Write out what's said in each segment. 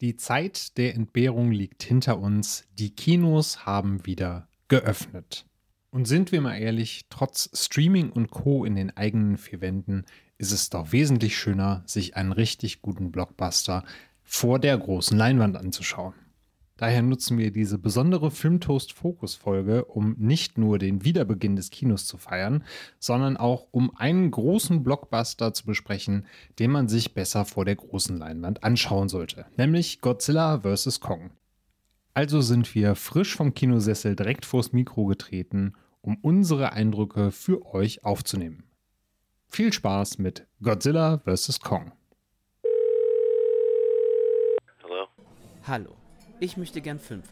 Die Zeit der Entbehrung liegt hinter uns. Die Kinos haben wieder geöffnet. Und sind wir mal ehrlich, trotz Streaming und Co. in den eigenen vier Wänden ist es doch wesentlich schöner, sich einen richtig guten Blockbuster vor der großen Leinwand anzuschauen. Daher nutzen wir diese besondere Filmtoast-Fokus-Folge, um nicht nur den Wiederbeginn des Kinos zu feiern, sondern auch um einen großen Blockbuster zu besprechen, den man sich besser vor der großen Leinwand anschauen sollte, nämlich Godzilla vs. Kong. Also sind wir frisch vom Kinosessel direkt vors Mikro getreten, um unsere Eindrücke für euch aufzunehmen. Viel Spaß mit Godzilla vs. Kong. Hallo. Hallo. Ich möchte gern Film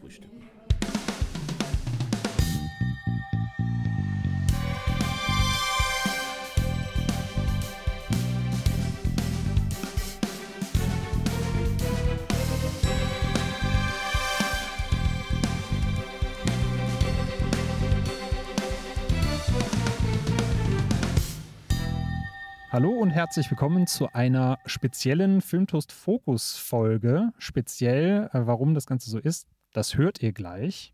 Hallo und herzlich willkommen zu einer speziellen Filmtoast Fokus Folge. Speziell, äh, warum das Ganze so ist, das hört ihr gleich.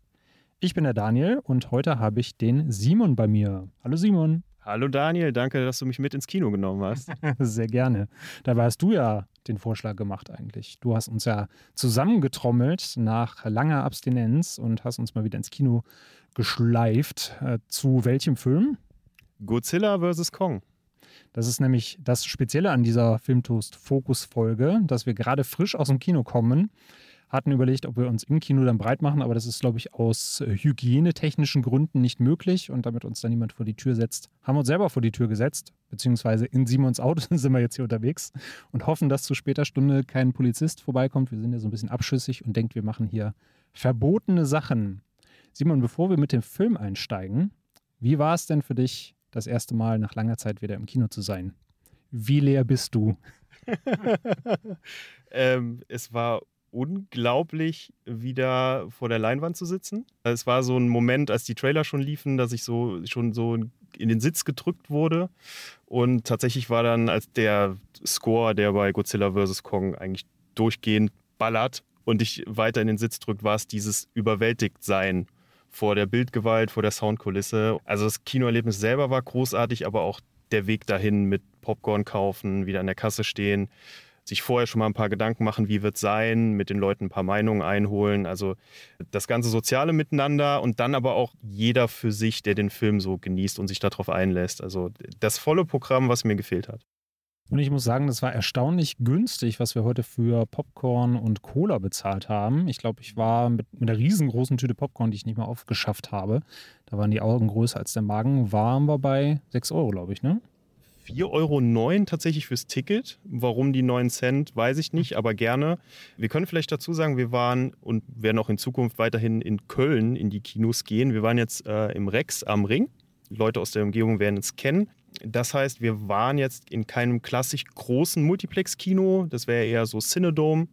Ich bin der Daniel und heute habe ich den Simon bei mir. Hallo Simon. Hallo Daniel, danke, dass du mich mit ins Kino genommen hast. Sehr gerne. Dabei hast du ja den Vorschlag gemacht eigentlich. Du hast uns ja zusammengetrommelt nach langer Abstinenz und hast uns mal wieder ins Kino geschleift. Äh, zu welchem Film? Godzilla vs. Kong. Das ist nämlich das Spezielle an dieser Filmtoast-Fokus-Folge, dass wir gerade frisch aus dem Kino kommen. Hatten überlegt, ob wir uns im Kino dann breit machen, aber das ist, glaube ich, aus äh, hygienetechnischen Gründen nicht möglich. Und damit uns dann niemand vor die Tür setzt, haben wir uns selber vor die Tür gesetzt, beziehungsweise in Simons Auto sind wir jetzt hier unterwegs und hoffen, dass zu später Stunde kein Polizist vorbeikommt. Wir sind ja so ein bisschen abschüssig und denkt, wir machen hier verbotene Sachen. Simon, bevor wir mit dem Film einsteigen, wie war es denn für dich, das erste Mal nach langer Zeit wieder im Kino zu sein. Wie leer bist du? ähm, es war unglaublich, wieder vor der Leinwand zu sitzen. Es war so ein Moment, als die Trailer schon liefen, dass ich so schon so in den Sitz gedrückt wurde. Und tatsächlich war dann, als der Score, der bei Godzilla vs. Kong eigentlich durchgehend ballert und ich weiter in den Sitz drückt, war es dieses Überwältigtsein vor der Bildgewalt, vor der Soundkulisse. Also das Kinoerlebnis selber war großartig, aber auch der Weg dahin mit Popcorn kaufen, wieder an der Kasse stehen, sich vorher schon mal ein paar Gedanken machen, wie wird es sein, mit den Leuten ein paar Meinungen einholen. Also das ganze soziale Miteinander und dann aber auch jeder für sich, der den Film so genießt und sich darauf einlässt. Also das volle Programm, was mir gefehlt hat. Und ich muss sagen, das war erstaunlich günstig, was wir heute für Popcorn und Cola bezahlt haben. Ich glaube, ich war mit, mit einer riesengroßen Tüte Popcorn, die ich nicht mehr aufgeschafft habe. Da waren die Augen größer als der Magen. Waren wir bei 6 Euro, glaube ich, ne? 4,09 Euro tatsächlich fürs Ticket. Warum die 9 Cent, weiß ich nicht, aber gerne. Wir können vielleicht dazu sagen, wir waren und werden auch in Zukunft weiterhin in Köln in die Kinos gehen. Wir waren jetzt äh, im Rex am Ring. Leute aus der Umgebung werden es kennen. Das heißt, wir waren jetzt in keinem klassisch großen Multiplex-Kino. Das wäre eher so Cinedome,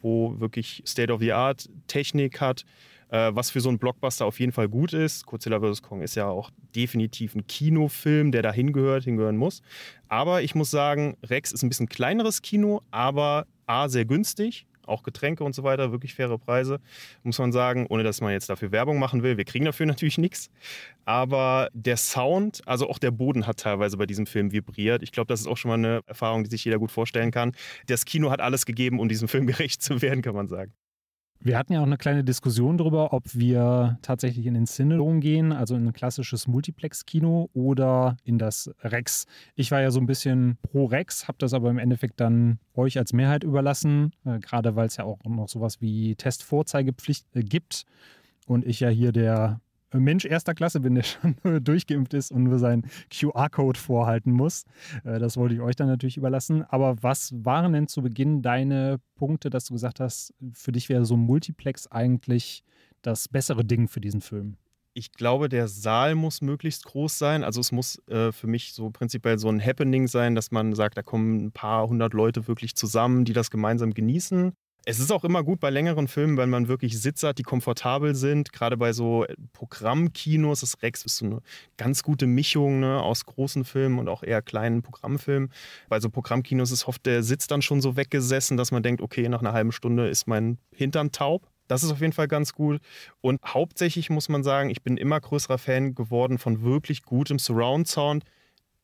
wo wirklich State-of-the-Art Technik hat, äh, was für so einen Blockbuster auf jeden Fall gut ist. Godzilla vs. Kong ist ja auch definitiv ein Kinofilm, der da hingehört, hingehören muss. Aber ich muss sagen, Rex ist ein bisschen kleineres Kino, aber A, sehr günstig auch Getränke und so weiter, wirklich faire Preise, muss man sagen, ohne dass man jetzt dafür Werbung machen will. Wir kriegen dafür natürlich nichts. Aber der Sound, also auch der Boden hat teilweise bei diesem Film vibriert. Ich glaube, das ist auch schon mal eine Erfahrung, die sich jeder gut vorstellen kann. Das Kino hat alles gegeben, um diesem Film gerecht zu werden, kann man sagen. Wir hatten ja auch eine kleine Diskussion darüber, ob wir tatsächlich in den Cinedom gehen, also in ein klassisches Multiplex-Kino oder in das Rex. Ich war ja so ein bisschen pro Rex, habe das aber im Endeffekt dann euch als Mehrheit überlassen, äh, gerade weil es ja auch noch sowas wie Testvorzeigepflicht äh, gibt und ich ja hier der Mensch erster Klasse bin, der schon durchgeimpft ist und nur seinen QR-Code vorhalten muss. Äh, das wollte ich euch dann natürlich überlassen. Aber was waren denn zu Beginn deine Punkte, dass du gesagt hast, für dich wäre so ein Multiplex eigentlich das bessere Ding für diesen Film? Ich glaube, der Saal muss möglichst groß sein. Also es muss äh, für mich so prinzipiell so ein Happening sein, dass man sagt, da kommen ein paar hundert Leute wirklich zusammen, die das gemeinsam genießen. Es ist auch immer gut bei längeren Filmen, wenn man wirklich Sitze hat, die komfortabel sind. Gerade bei so Programmkinos, das Rex ist so eine ganz gute Mischung ne, aus großen Filmen und auch eher kleinen Programmfilmen. Bei so Programmkinos ist oft der Sitz dann schon so weggesessen, dass man denkt, okay, nach einer halben Stunde ist mein Hintern taub. Das ist auf jeden Fall ganz gut. Und hauptsächlich muss man sagen, ich bin immer größerer Fan geworden von wirklich gutem Surround Sound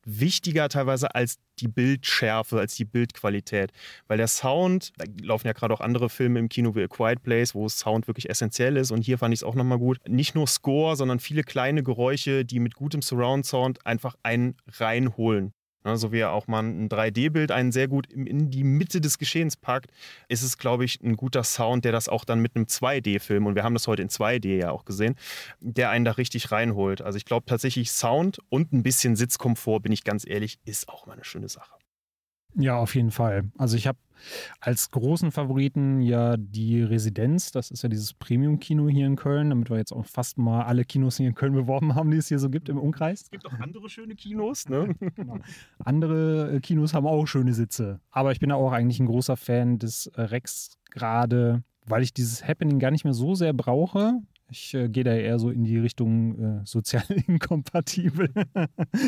wichtiger teilweise als die Bildschärfe, als die Bildqualität. Weil der Sound, da laufen ja gerade auch andere Filme im Kino wie A Quiet Place, wo Sound wirklich essentiell ist. Und hier fand ich es auch nochmal gut. Nicht nur Score, sondern viele kleine Geräusche, die mit gutem Surround Sound einfach einen reinholen. Ne, so wie er auch mal ein 3D-Bild einen sehr gut in die Mitte des Geschehens packt, ist es, glaube ich, ein guter Sound, der das auch dann mit einem 2D-Film, und wir haben das heute in 2D ja auch gesehen, der einen da richtig reinholt. Also ich glaube tatsächlich Sound und ein bisschen Sitzkomfort, bin ich ganz ehrlich, ist auch mal eine schöne Sache. Ja, auf jeden Fall. Also ich habe als großen Favoriten ja die Residenz, das ist ja dieses Premium-Kino hier in Köln, damit wir jetzt auch fast mal alle Kinos hier in Köln beworben haben, die es hier so gibt im Umkreis. Es gibt auch andere schöne Kinos, ne? genau. Andere äh, Kinos haben auch schöne Sitze. Aber ich bin auch eigentlich ein großer Fan des äh, Rex gerade, weil ich dieses Happening gar nicht mehr so sehr brauche. Ich äh, gehe da eher so in die Richtung äh, sozial inkompatibel.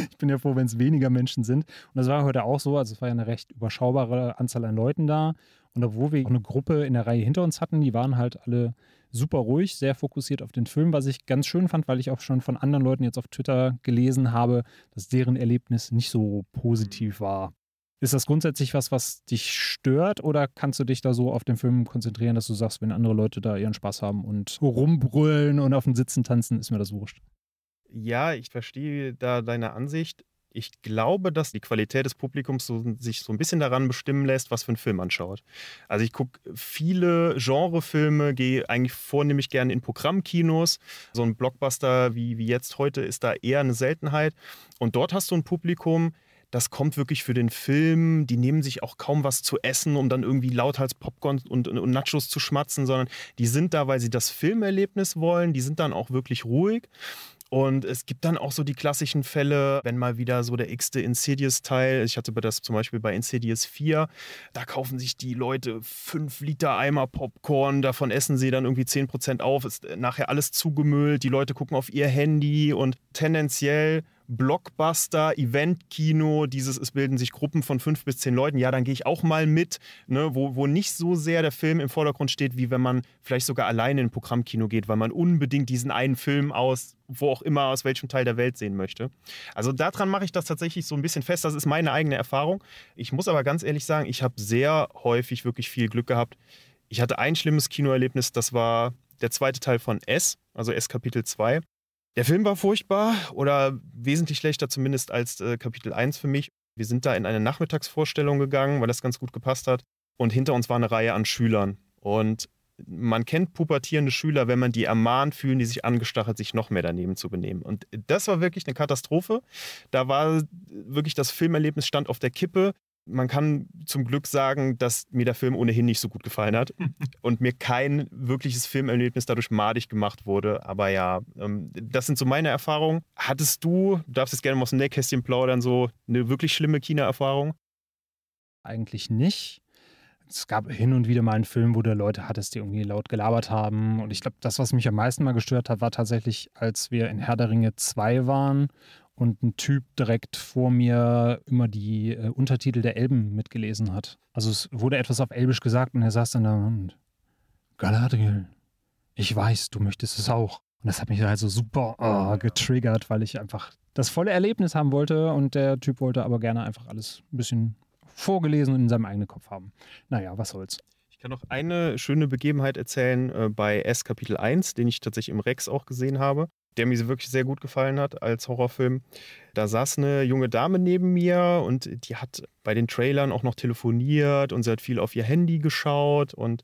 ich bin ja froh, wenn es weniger Menschen sind. Und das war heute auch so. Also es war ja eine recht überschaubare Anzahl an Leuten da. Und obwohl wir eine Gruppe in der Reihe hinter uns hatten, die waren halt alle super ruhig, sehr fokussiert auf den Film, was ich ganz schön fand, weil ich auch schon von anderen Leuten jetzt auf Twitter gelesen habe, dass deren Erlebnis nicht so positiv war. Ist das grundsätzlich was, was dich stört oder kannst du dich da so auf den Film konzentrieren, dass du sagst, wenn andere Leute da ihren Spaß haben und rumbrüllen und auf den Sitzen tanzen, ist mir das wurscht? Ja, ich verstehe da deine Ansicht. Ich glaube, dass die Qualität des Publikums so, sich so ein bisschen daran bestimmen lässt, was für einen Film man schaut. Also ich gucke viele Genrefilme, gehe eigentlich vornehmlich gerne in Programmkinos. So ein Blockbuster wie, wie jetzt heute ist da eher eine Seltenheit. Und dort hast du ein Publikum, das kommt wirklich für den Film. Die nehmen sich auch kaum was zu essen, um dann irgendwie lauthals Popcorn und, und, und Nachos zu schmatzen, sondern die sind da, weil sie das Filmerlebnis wollen. Die sind dann auch wirklich ruhig. Und es gibt dann auch so die klassischen Fälle, wenn mal wieder so der x-te Insidious-Teil, ich hatte das zum Beispiel bei Insidious 4, da kaufen sich die Leute 5 Liter Eimer Popcorn, davon essen sie dann irgendwie 10% auf, ist nachher alles zugemüllt, die Leute gucken auf ihr Handy und tendenziell Blockbuster, Event-Kino, dieses, es bilden sich Gruppen von fünf bis zehn Leuten, ja, dann gehe ich auch mal mit, ne, wo, wo nicht so sehr der Film im Vordergrund steht, wie wenn man vielleicht sogar alleine in ein Programmkino geht, weil man unbedingt diesen einen Film aus, wo auch immer, aus welchem Teil der Welt sehen möchte. Also daran mache ich das tatsächlich so ein bisschen fest, das ist meine eigene Erfahrung. Ich muss aber ganz ehrlich sagen, ich habe sehr häufig wirklich viel Glück gehabt. Ich hatte ein schlimmes Kinoerlebnis, das war der zweite Teil von S, also S Kapitel 2. Der Film war furchtbar oder wesentlich schlechter zumindest als äh, Kapitel 1 für mich. Wir sind da in eine Nachmittagsvorstellung gegangen, weil das ganz gut gepasst hat. Und hinter uns war eine Reihe an Schülern. Und man kennt pubertierende Schüler, wenn man die ermahnt, fühlen die sich angestachelt, sich noch mehr daneben zu benehmen. Und das war wirklich eine Katastrophe. Da war wirklich das Filmerlebnis stand auf der Kippe man kann zum Glück sagen, dass mir der Film ohnehin nicht so gut gefallen hat und mir kein wirkliches Filmerlebnis dadurch madig gemacht wurde. Aber ja, ähm, das sind so meine Erfahrungen. Hattest du, du darfst jetzt gerne mal aus dem Nähkästchen plaudern, so eine wirklich schlimme Kinoerfahrung? Eigentlich nicht. Es gab hin und wieder mal einen Film, wo du Leute hattest, die irgendwie laut gelabert haben. Und ich glaube, das, was mich am meisten mal gestört hat, war tatsächlich, als wir in Herr der Ringe 2 waren und ein Typ direkt vor mir immer die äh, Untertitel der Elben mitgelesen hat. Also es wurde etwas auf Elbisch gesagt und er saß dann da und Galadriel, ich weiß, du möchtest es auch. Und das hat mich halt so super oh, getriggert, weil ich einfach das volle Erlebnis haben wollte und der Typ wollte aber gerne einfach alles ein bisschen vorgelesen und in seinem eigenen Kopf haben. Naja, was soll's. Ich kann noch eine schöne Begebenheit erzählen äh, bei S Kapitel 1, den ich tatsächlich im Rex auch gesehen habe der mir wirklich sehr gut gefallen hat als Horrorfilm. Da saß eine junge Dame neben mir und die hat bei den Trailern auch noch telefoniert und sie hat viel auf ihr Handy geschaut und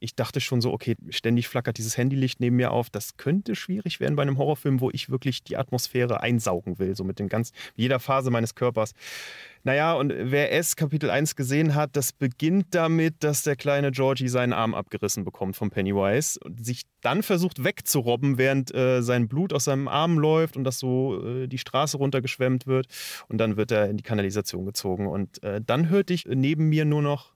ich dachte schon so, okay, ständig flackert dieses Handylicht neben mir auf. Das könnte schwierig werden bei einem Horrorfilm, wo ich wirklich die Atmosphäre einsaugen will, so mit den ganz, jeder Phase meines Körpers. Naja, und wer S Kapitel 1 gesehen hat, das beginnt damit, dass der kleine Georgie seinen Arm abgerissen bekommt vom Pennywise und sich dann versucht wegzurobben, während äh, sein Blut aus seinem Arm läuft und das so äh, die Straße runtergeschwemmt wird. Und dann wird er in die Kanalisation gezogen. Und äh, dann hörte ich neben mir nur noch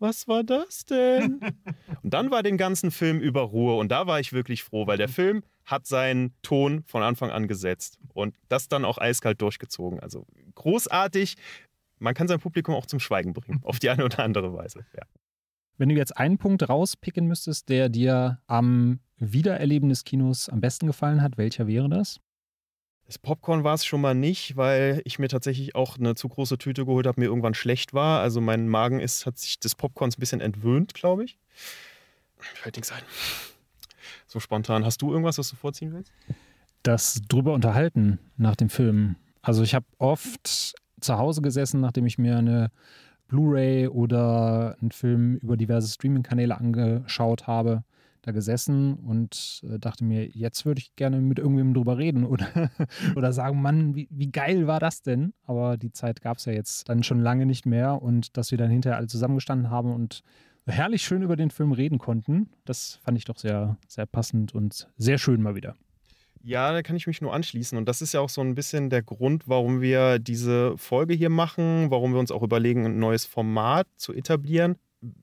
was war das denn? und dann war den ganzen Film über Ruhe und da war ich wirklich froh, weil der Film hat seinen Ton von Anfang an gesetzt und das dann auch eiskalt durchgezogen. Also großartig. Man kann sein Publikum auch zum Schweigen bringen, auf die eine oder andere Weise. Ja. Wenn du jetzt einen Punkt rauspicken müsstest, der dir am Wiedererleben des Kinos am besten gefallen hat, welcher wäre das? Das Popcorn war es schon mal nicht, weil ich mir tatsächlich auch eine zu große Tüte geholt habe, mir irgendwann schlecht war. Also mein Magen ist, hat sich des Popcorns ein bisschen entwöhnt, glaube ich. Fällt nichts ein. So spontan. Hast du irgendwas, was du vorziehen willst? Das drüber unterhalten nach dem Film. Also ich habe oft zu Hause gesessen, nachdem ich mir eine Blu-ray oder einen Film über diverse Streaming-Kanäle angeschaut habe da gesessen und äh, dachte mir, jetzt würde ich gerne mit irgendwem drüber reden oder, oder sagen, Mann, wie, wie geil war das denn? Aber die Zeit gab es ja jetzt dann schon lange nicht mehr und dass wir dann hinterher alle zusammengestanden haben und herrlich schön über den Film reden konnten, das fand ich doch sehr, sehr passend und sehr schön mal wieder. Ja, da kann ich mich nur anschließen. Und das ist ja auch so ein bisschen der Grund, warum wir diese Folge hier machen, warum wir uns auch überlegen, ein neues Format zu etablieren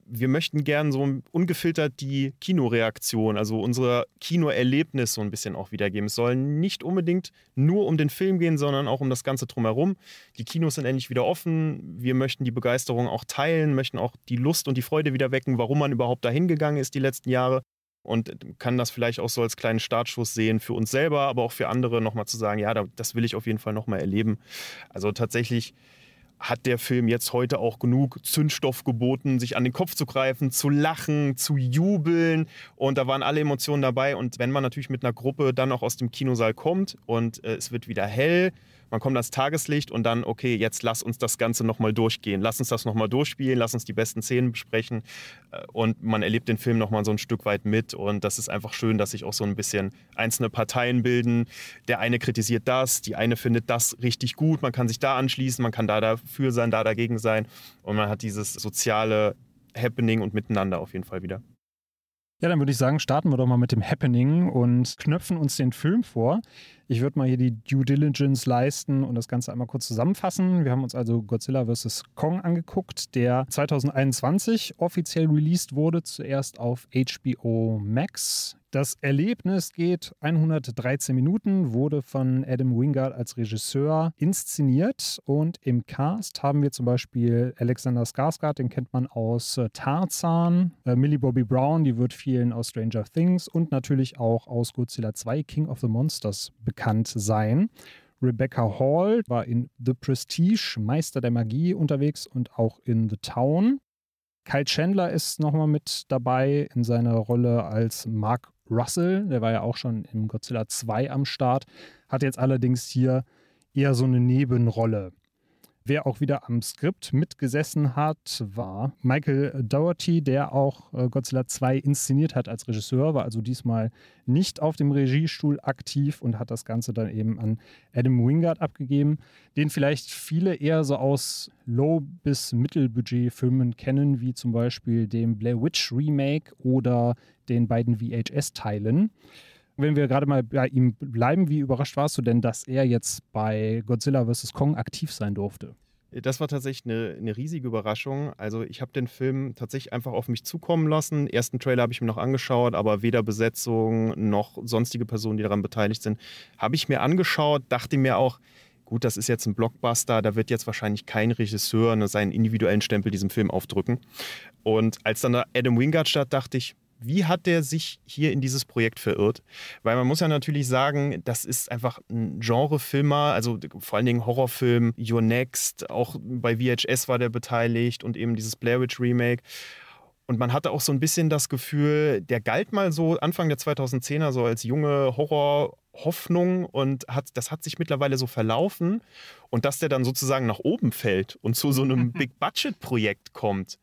wir möchten gern so ungefiltert die Kinoreaktion, also unser Kinoerlebnis so ein bisschen auch wiedergeben. Es soll nicht unbedingt nur um den Film gehen, sondern auch um das Ganze drumherum. Die Kinos sind endlich wieder offen. Wir möchten die Begeisterung auch teilen, möchten auch die Lust und die Freude wieder wecken, warum man überhaupt dahin gegangen ist die letzten Jahre. Und kann das vielleicht auch so als kleinen Startschuss sehen für uns selber, aber auch für andere nochmal zu sagen, ja, das will ich auf jeden Fall nochmal erleben. Also tatsächlich hat der Film jetzt heute auch genug Zündstoff geboten, sich an den Kopf zu greifen, zu lachen, zu jubeln. Und da waren alle Emotionen dabei. Und wenn man natürlich mit einer Gruppe dann auch aus dem Kinosaal kommt und äh, es wird wieder hell, man kommt ans Tageslicht und dann, okay, jetzt lass uns das Ganze nochmal durchgehen. Lass uns das nochmal durchspielen, lass uns die besten Szenen besprechen. Äh, und man erlebt den Film nochmal so ein Stück weit mit. Und das ist einfach schön, dass sich auch so ein bisschen einzelne Parteien bilden. Der eine kritisiert das, die eine findet das richtig gut. Man kann sich da anschließen, man kann da dafür sein, da dagegen sein. Und man hat dieses soziale Happening und Miteinander auf jeden Fall wieder. Ja, dann würde ich sagen, starten wir doch mal mit dem Happening und knöpfen uns den Film vor. Ich würde mal hier die Due Diligence leisten und das Ganze einmal kurz zusammenfassen. Wir haben uns also Godzilla vs. Kong angeguckt, der 2021 offiziell released wurde, zuerst auf HBO Max. Das Erlebnis geht 113 Minuten, wurde von Adam Wingard als Regisseur inszeniert und im Cast haben wir zum Beispiel Alexander Skarsgård, den kennt man aus äh, Tarzan, äh, Millie Bobby Brown, die wird vielen aus Stranger Things und natürlich auch aus Godzilla 2 King of the Monsters bekannt sein. Rebecca Hall war in The Prestige, Meister der Magie unterwegs und auch in The Town. Kyle Chandler ist nochmal mit dabei in seiner Rolle als Mark Russell, der war ja auch schon im Godzilla 2 am Start, hat jetzt allerdings hier eher so eine Nebenrolle. Wer auch wieder am Skript mitgesessen hat, war Michael Dougherty, der auch äh, Godzilla 2 inszeniert hat als Regisseur, war also diesmal nicht auf dem Regiestuhl aktiv und hat das Ganze dann eben an Adam Wingard abgegeben, den vielleicht viele eher so aus Low- bis Mittelbudget-Filmen kennen, wie zum Beispiel dem Blair Witch Remake oder den beiden VHS-Teilen. Wenn wir gerade mal bei ihm bleiben, wie überrascht warst du denn, dass er jetzt bei Godzilla vs. Kong aktiv sein durfte? Das war tatsächlich eine, eine riesige Überraschung. Also ich habe den Film tatsächlich einfach auf mich zukommen lassen. Ersten Trailer habe ich mir noch angeschaut, aber weder Besetzung noch sonstige Personen, die daran beteiligt sind, habe ich mir angeschaut. Dachte mir auch, gut, das ist jetzt ein Blockbuster, da wird jetzt wahrscheinlich kein Regisseur ne, seinen individuellen Stempel diesem Film aufdrücken. Und als dann Adam Wingard statt, dachte ich, wie hat der sich hier in dieses Projekt verirrt? Weil man muss ja natürlich sagen, das ist einfach ein Genrefilmer, also vor allen Dingen Horrorfilm, Your Next, auch bei VHS war der beteiligt und eben dieses Blair Witch Remake. Und man hatte auch so ein bisschen das Gefühl, der galt mal so Anfang der 2010er so als junge Horrorhoffnung und hat, das hat sich mittlerweile so verlaufen. Und dass der dann sozusagen nach oben fällt und zu so einem Big-Budget-Projekt kommt,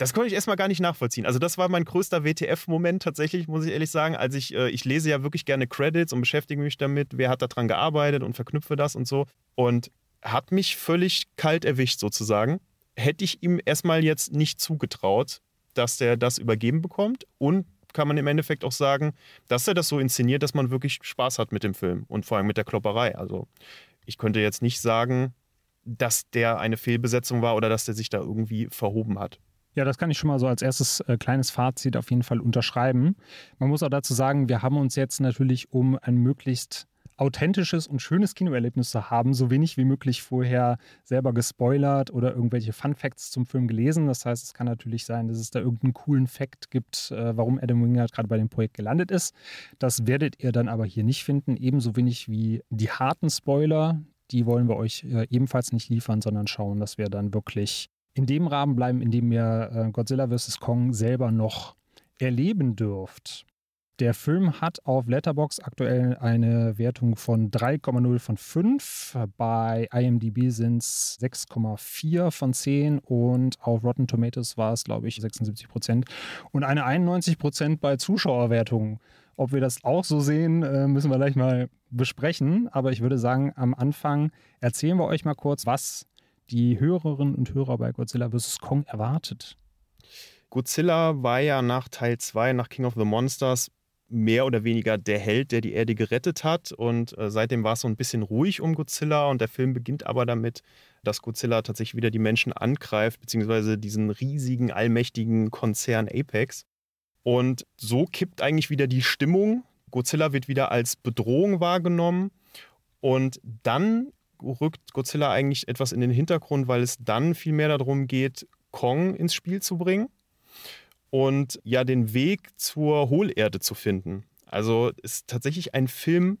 das konnte ich erstmal gar nicht nachvollziehen. Also, das war mein größter WTF-Moment tatsächlich, muss ich ehrlich sagen. Als ich, äh, ich lese ja wirklich gerne Credits und beschäftige mich damit, wer hat daran gearbeitet und verknüpfe das und so. Und hat mich völlig kalt erwischt sozusagen. Hätte ich ihm erstmal jetzt nicht zugetraut, dass der das übergeben bekommt. Und kann man im Endeffekt auch sagen, dass er das so inszeniert, dass man wirklich Spaß hat mit dem Film und vor allem mit der Klopperei. Also, ich könnte jetzt nicht sagen, dass der eine Fehlbesetzung war oder dass der sich da irgendwie verhoben hat. Ja, das kann ich schon mal so als erstes äh, kleines Fazit auf jeden Fall unterschreiben. Man muss auch dazu sagen, wir haben uns jetzt natürlich, um ein möglichst authentisches und schönes Kinoerlebnis zu haben, so wenig wie möglich vorher selber gespoilert oder irgendwelche Fun Facts zum Film gelesen. Das heißt, es kann natürlich sein, dass es da irgendeinen coolen Fact gibt, äh, warum Adam Wingard gerade bei dem Projekt gelandet ist. Das werdet ihr dann aber hier nicht finden, ebenso wenig wie die harten Spoiler. Die wollen wir euch äh, ebenfalls nicht liefern, sondern schauen, dass wir dann wirklich in dem Rahmen bleiben, in dem ihr äh, Godzilla vs. Kong selber noch erleben dürft. Der Film hat auf Letterbox aktuell eine Wertung von 3,0 von 5. Bei IMDb sind es 6,4 von 10 und auf Rotten Tomatoes war es, glaube ich, 76 Prozent und eine 91 Prozent bei Zuschauerwertungen. Ob wir das auch so sehen, äh, müssen wir gleich mal besprechen. Aber ich würde sagen, am Anfang erzählen wir euch mal kurz, was die Hörerinnen und Hörer bei Godzilla vs. Kong erwartet. Godzilla war ja nach Teil 2, nach King of the Monsters, mehr oder weniger der Held, der die Erde gerettet hat. Und äh, seitdem war es so ein bisschen ruhig um Godzilla. Und der Film beginnt aber damit, dass Godzilla tatsächlich wieder die Menschen angreift, beziehungsweise diesen riesigen, allmächtigen Konzern Apex. Und so kippt eigentlich wieder die Stimmung. Godzilla wird wieder als Bedrohung wahrgenommen. Und dann rückt Godzilla eigentlich etwas in den Hintergrund, weil es dann viel mehr darum geht, Kong ins Spiel zu bringen und ja den Weg zur Hohlerde zu finden. Also ist tatsächlich ein Film,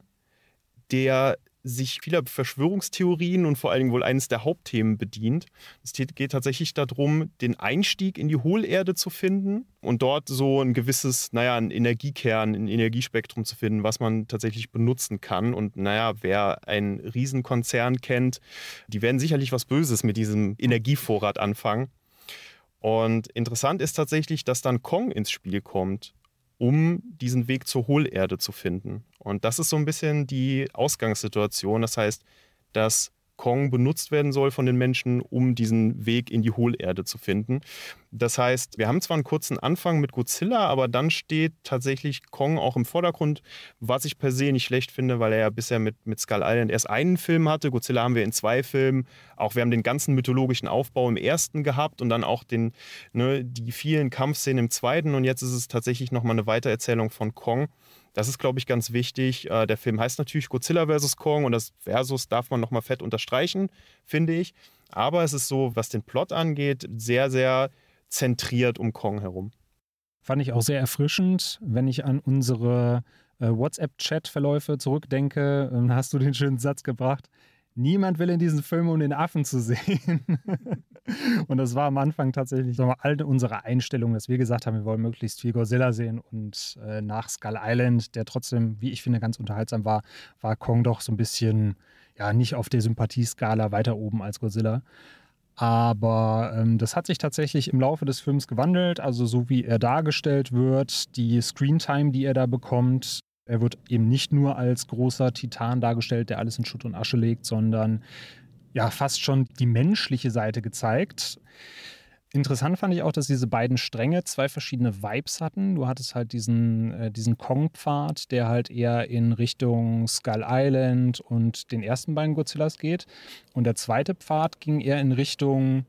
der sich vieler Verschwörungstheorien und vor allen Dingen wohl eines der Hauptthemen bedient. Es geht tatsächlich darum, den Einstieg in die Hohlerde zu finden und dort so ein gewisses, naja, ein Energiekern, ein Energiespektrum zu finden, was man tatsächlich benutzen kann. Und naja, wer einen Riesenkonzern kennt, die werden sicherlich was Böses mit diesem Energievorrat anfangen. Und interessant ist tatsächlich, dass dann Kong ins Spiel kommt um diesen Weg zur Hohlerde zu finden. Und das ist so ein bisschen die Ausgangssituation. Das heißt, dass Kong benutzt werden soll von den Menschen, um diesen Weg in die Hohlerde zu finden. Das heißt, wir haben zwar einen kurzen Anfang mit Godzilla, aber dann steht tatsächlich Kong auch im Vordergrund, was ich per se nicht schlecht finde, weil er ja bisher mit, mit Skull Island erst einen Film hatte. Godzilla haben wir in zwei Filmen. Auch wir haben den ganzen mythologischen Aufbau im ersten gehabt und dann auch den, ne, die vielen Kampfszenen im zweiten. Und jetzt ist es tatsächlich nochmal eine Weitererzählung von Kong. Das ist, glaube ich, ganz wichtig. Äh, der Film heißt natürlich Godzilla vs. Kong und das Versus darf man nochmal fett unterstreichen, finde ich. Aber es ist so, was den Plot angeht, sehr, sehr zentriert um Kong herum. Fand ich auch sehr erfrischend, wenn ich an unsere äh, WhatsApp-Chat-Verläufe zurückdenke. Hast du den schönen Satz gebracht. Niemand will in diesen Film, um den Affen zu sehen. und das war am Anfang tatsächlich so all unsere Einstellung, dass wir gesagt haben, wir wollen möglichst viel Godzilla sehen. Und äh, nach Skull Island, der trotzdem, wie ich finde, ganz unterhaltsam war, war Kong doch so ein bisschen, ja, nicht auf der Sympathieskala weiter oben als Godzilla. Aber ähm, das hat sich tatsächlich im Laufe des Films gewandelt. Also so wie er dargestellt wird, die Screentime, die er da bekommt, er wird eben nicht nur als großer Titan dargestellt, der alles in Schutt und Asche legt, sondern ja fast schon die menschliche Seite gezeigt. Interessant fand ich auch, dass diese beiden Stränge zwei verschiedene Vibes hatten. Du hattest halt diesen, äh, diesen Kong-Pfad, der halt eher in Richtung Skull Island und den ersten beiden Godzillas geht. Und der zweite Pfad ging eher in Richtung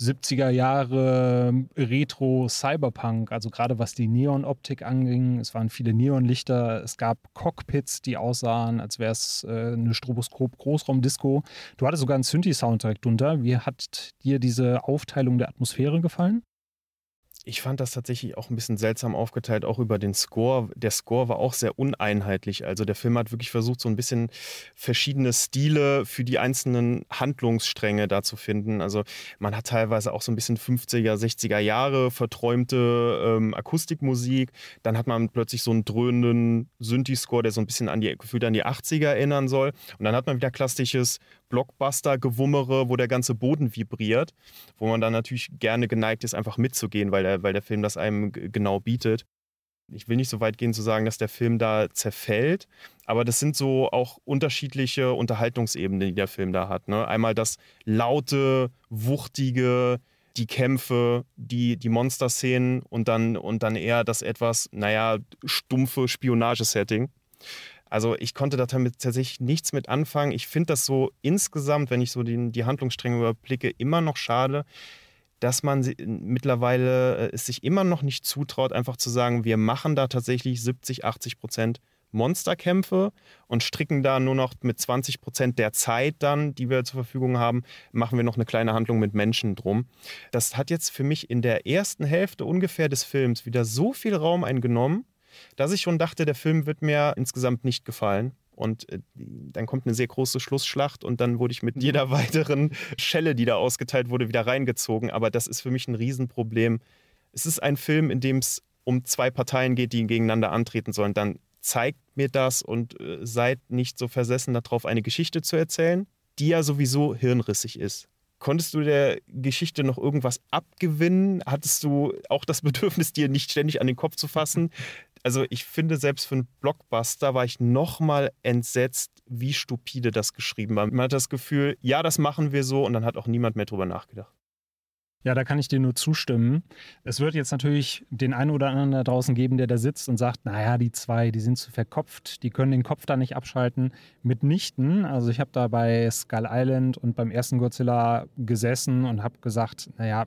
70er Jahre Retro Cyberpunk, also gerade was die Neon-Optik anging. Es waren viele Neonlichter, es gab Cockpits, die aussahen, als wäre es äh, eine Stroboskop-Großraumdisco. Du hattest sogar einen Synthi-Soundtrack drunter. Wie hat dir diese Aufteilung der Atmosphäre gefallen? Ich fand das tatsächlich auch ein bisschen seltsam aufgeteilt, auch über den Score. Der Score war auch sehr uneinheitlich. Also der Film hat wirklich versucht, so ein bisschen verschiedene Stile für die einzelnen Handlungsstränge da zu finden. Also man hat teilweise auch so ein bisschen 50er, 60er Jahre verträumte ähm, Akustikmusik. Dann hat man plötzlich so einen dröhnenden Synthi-Score, der so ein bisschen an die, gefühlt an die 80er erinnern soll. Und dann hat man wieder klassisches Blockbuster-Gewummere, wo der ganze Boden vibriert, wo man dann natürlich gerne geneigt ist, einfach mitzugehen, weil der, weil der Film das einem genau bietet. Ich will nicht so weit gehen zu sagen, dass der Film da zerfällt, aber das sind so auch unterschiedliche Unterhaltungsebenen, die der Film da hat. Ne? Einmal das laute, wuchtige, die Kämpfe, die, die Monster-Szenen und dann, und dann eher das etwas, naja, stumpfe Spionagesetting. Also ich konnte da damit tatsächlich nichts mit anfangen. Ich finde das so insgesamt, wenn ich so die, die Handlungsstränge überblicke, immer noch schade. dass man mittlerweile äh, es sich immer noch nicht zutraut, einfach zu sagen, wir machen da tatsächlich 70, 80 Prozent Monsterkämpfe und stricken da nur noch mit 20 Prozent der Zeit dann, die wir zur Verfügung haben, machen wir noch eine kleine Handlung mit Menschen drum. Das hat jetzt für mich in der ersten Hälfte ungefähr des Films wieder so viel Raum eingenommen, dass ich schon dachte, der Film wird mir insgesamt nicht gefallen. Und äh, dann kommt eine sehr große Schlussschlacht und dann wurde ich mit jeder weiteren Schelle, die da ausgeteilt wurde, wieder reingezogen. Aber das ist für mich ein Riesenproblem. Es ist ein Film, in dem es um zwei Parteien geht, die gegeneinander antreten sollen. Dann zeigt mir das und äh, seid nicht so versessen darauf, eine Geschichte zu erzählen, die ja sowieso hirnrissig ist. Konntest du der Geschichte noch irgendwas abgewinnen? Hattest du auch das Bedürfnis, dir nicht ständig an den Kopf zu fassen? Also ich finde, selbst für einen Blockbuster war ich nochmal entsetzt, wie stupide das geschrieben war. Man hat das Gefühl, ja, das machen wir so und dann hat auch niemand mehr drüber nachgedacht. Ja, da kann ich dir nur zustimmen. Es wird jetzt natürlich den einen oder anderen da draußen geben, der da sitzt und sagt, naja, die zwei, die sind zu verkopft, die können den Kopf da nicht abschalten. Mitnichten. Also ich habe da bei Skull Island und beim ersten Godzilla gesessen und habe gesagt, naja,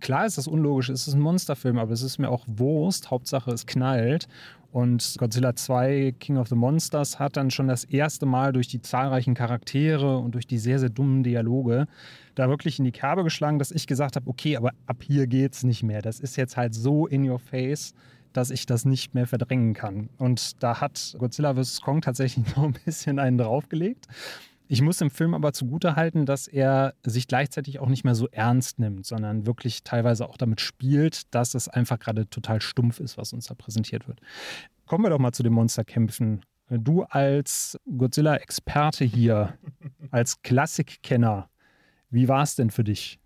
klar ist das unlogisch, es ist ein Monsterfilm, aber es ist mir auch Wurst. Hauptsache es knallt. Und Godzilla 2 King of the Monsters hat dann schon das erste Mal durch die zahlreichen Charaktere und durch die sehr, sehr dummen Dialoge da wirklich in die Kerbe geschlagen, dass ich gesagt habe, okay, aber ab hier geht's nicht mehr. Das ist jetzt halt so in your face, dass ich das nicht mehr verdrängen kann. Und da hat Godzilla vs. Kong tatsächlich noch ein bisschen einen draufgelegt. Ich muss dem Film aber zugutehalten, dass er sich gleichzeitig auch nicht mehr so ernst nimmt, sondern wirklich teilweise auch damit spielt, dass es einfach gerade total stumpf ist, was uns da präsentiert wird. Kommen wir doch mal zu den Monsterkämpfen. Du als Godzilla-Experte hier, als Klassikkenner, wie war es denn für dich?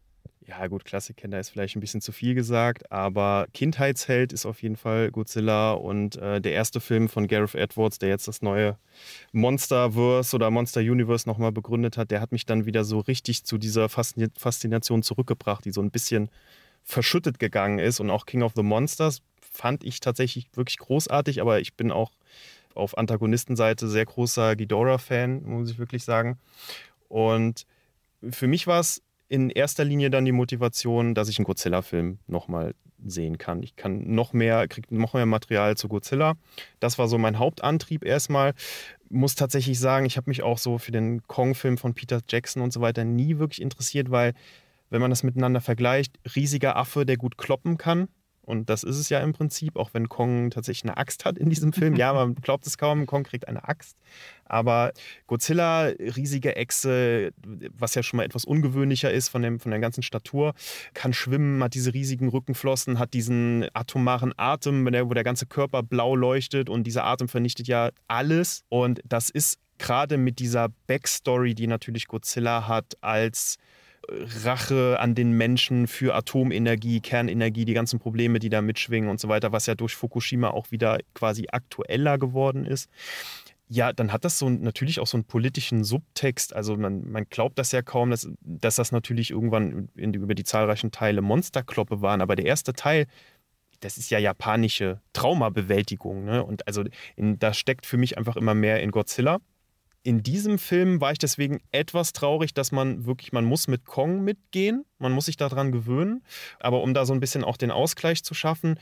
Ja gut, Klassikkinder ist vielleicht ein bisschen zu viel gesagt, aber Kindheitsheld ist auf jeden Fall Godzilla und äh, der erste Film von Gareth Edwards, der jetzt das neue Monsterverse oder Monster Universe nochmal begründet hat, der hat mich dann wieder so richtig zu dieser Faszination zurückgebracht, die so ein bisschen verschüttet gegangen ist und auch King of the Monsters fand ich tatsächlich wirklich großartig, aber ich bin auch auf Antagonistenseite sehr großer Ghidorah-Fan, muss ich wirklich sagen. Und für mich war es in erster Linie dann die Motivation, dass ich einen Godzilla-Film nochmal sehen kann. Ich kann noch mehr, kriege noch mehr Material zu Godzilla. Das war so mein Hauptantrieb erstmal. Muss tatsächlich sagen, ich habe mich auch so für den Kong-Film von Peter Jackson und so weiter nie wirklich interessiert, weil, wenn man das miteinander vergleicht, riesiger Affe, der gut kloppen kann, und das ist es ja im Prinzip, auch wenn Kong tatsächlich eine Axt hat in diesem Film. Ja, man glaubt es kaum, Kong kriegt eine Axt. Aber Godzilla, riesige Echse, was ja schon mal etwas ungewöhnlicher ist von, dem, von der ganzen Statur, kann schwimmen, hat diese riesigen Rückenflossen, hat diesen atomaren Atem, wo der ganze Körper blau leuchtet und dieser Atem vernichtet ja alles. Und das ist gerade mit dieser Backstory, die natürlich Godzilla hat, als Rache an den Menschen für Atomenergie, Kernenergie, die ganzen Probleme, die da mitschwingen und so weiter, was ja durch Fukushima auch wieder quasi aktueller geworden ist. Ja, dann hat das so natürlich auch so einen politischen Subtext. Also man, man glaubt das ja kaum, dass, dass das natürlich irgendwann in, über die zahlreichen Teile Monsterkloppe waren. Aber der erste Teil, das ist ja japanische Traumabewältigung. Ne? Und also in, da steckt für mich einfach immer mehr in Godzilla in diesem Film war ich deswegen etwas traurig, dass man wirklich, man muss mit Kong mitgehen, man muss sich daran gewöhnen, aber um da so ein bisschen auch den Ausgleich zu schaffen,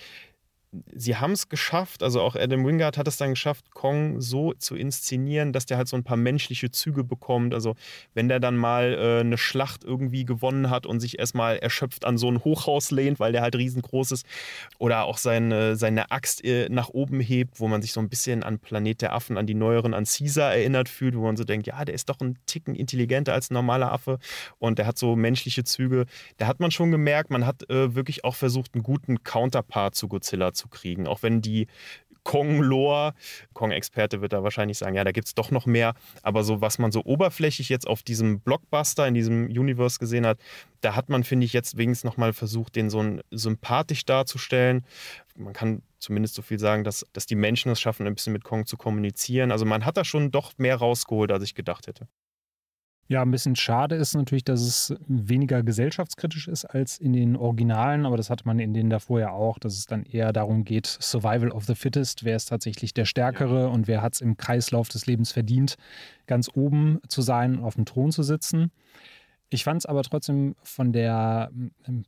sie haben es geschafft, also auch Adam Wingard hat es dann geschafft, Kong so zu inszenieren, dass der halt so ein paar menschliche Züge bekommt. Also wenn der dann mal äh, eine Schlacht irgendwie gewonnen hat und sich erstmal erschöpft an so ein Hochhaus lehnt, weil der halt riesengroß ist, oder auch seine, seine Axt äh, nach oben hebt, wo man sich so ein bisschen an Planet der Affen, an die neueren, an Caesar erinnert fühlt, wo man so denkt, ja, der ist doch ein Ticken intelligenter als ein normaler Affe und der hat so menschliche Züge. Da hat man schon gemerkt, man hat äh, wirklich auch versucht, einen guten Counterpart zu Godzilla zu zu kriegen. Auch wenn die Kong-Lore, Kong-Experte wird da wahrscheinlich sagen, ja, da gibt es doch noch mehr. Aber so, was man so oberflächlich jetzt auf diesem Blockbuster, in diesem Universe gesehen hat, da hat man, finde ich, jetzt wenigstens nochmal versucht, den so sympathisch darzustellen. Man kann zumindest so viel sagen, dass, dass die Menschen es schaffen, ein bisschen mit Kong zu kommunizieren. Also man hat da schon doch mehr rausgeholt, als ich gedacht hätte. Ja, ein bisschen schade ist natürlich, dass es weniger gesellschaftskritisch ist als in den Originalen, aber das hatte man in denen davor ja auch, dass es dann eher darum geht, Survival of the Fittest, wer ist tatsächlich der Stärkere ja. und wer hat es im Kreislauf des Lebens verdient, ganz oben zu sein und auf dem Thron zu sitzen. Ich fand es aber trotzdem von der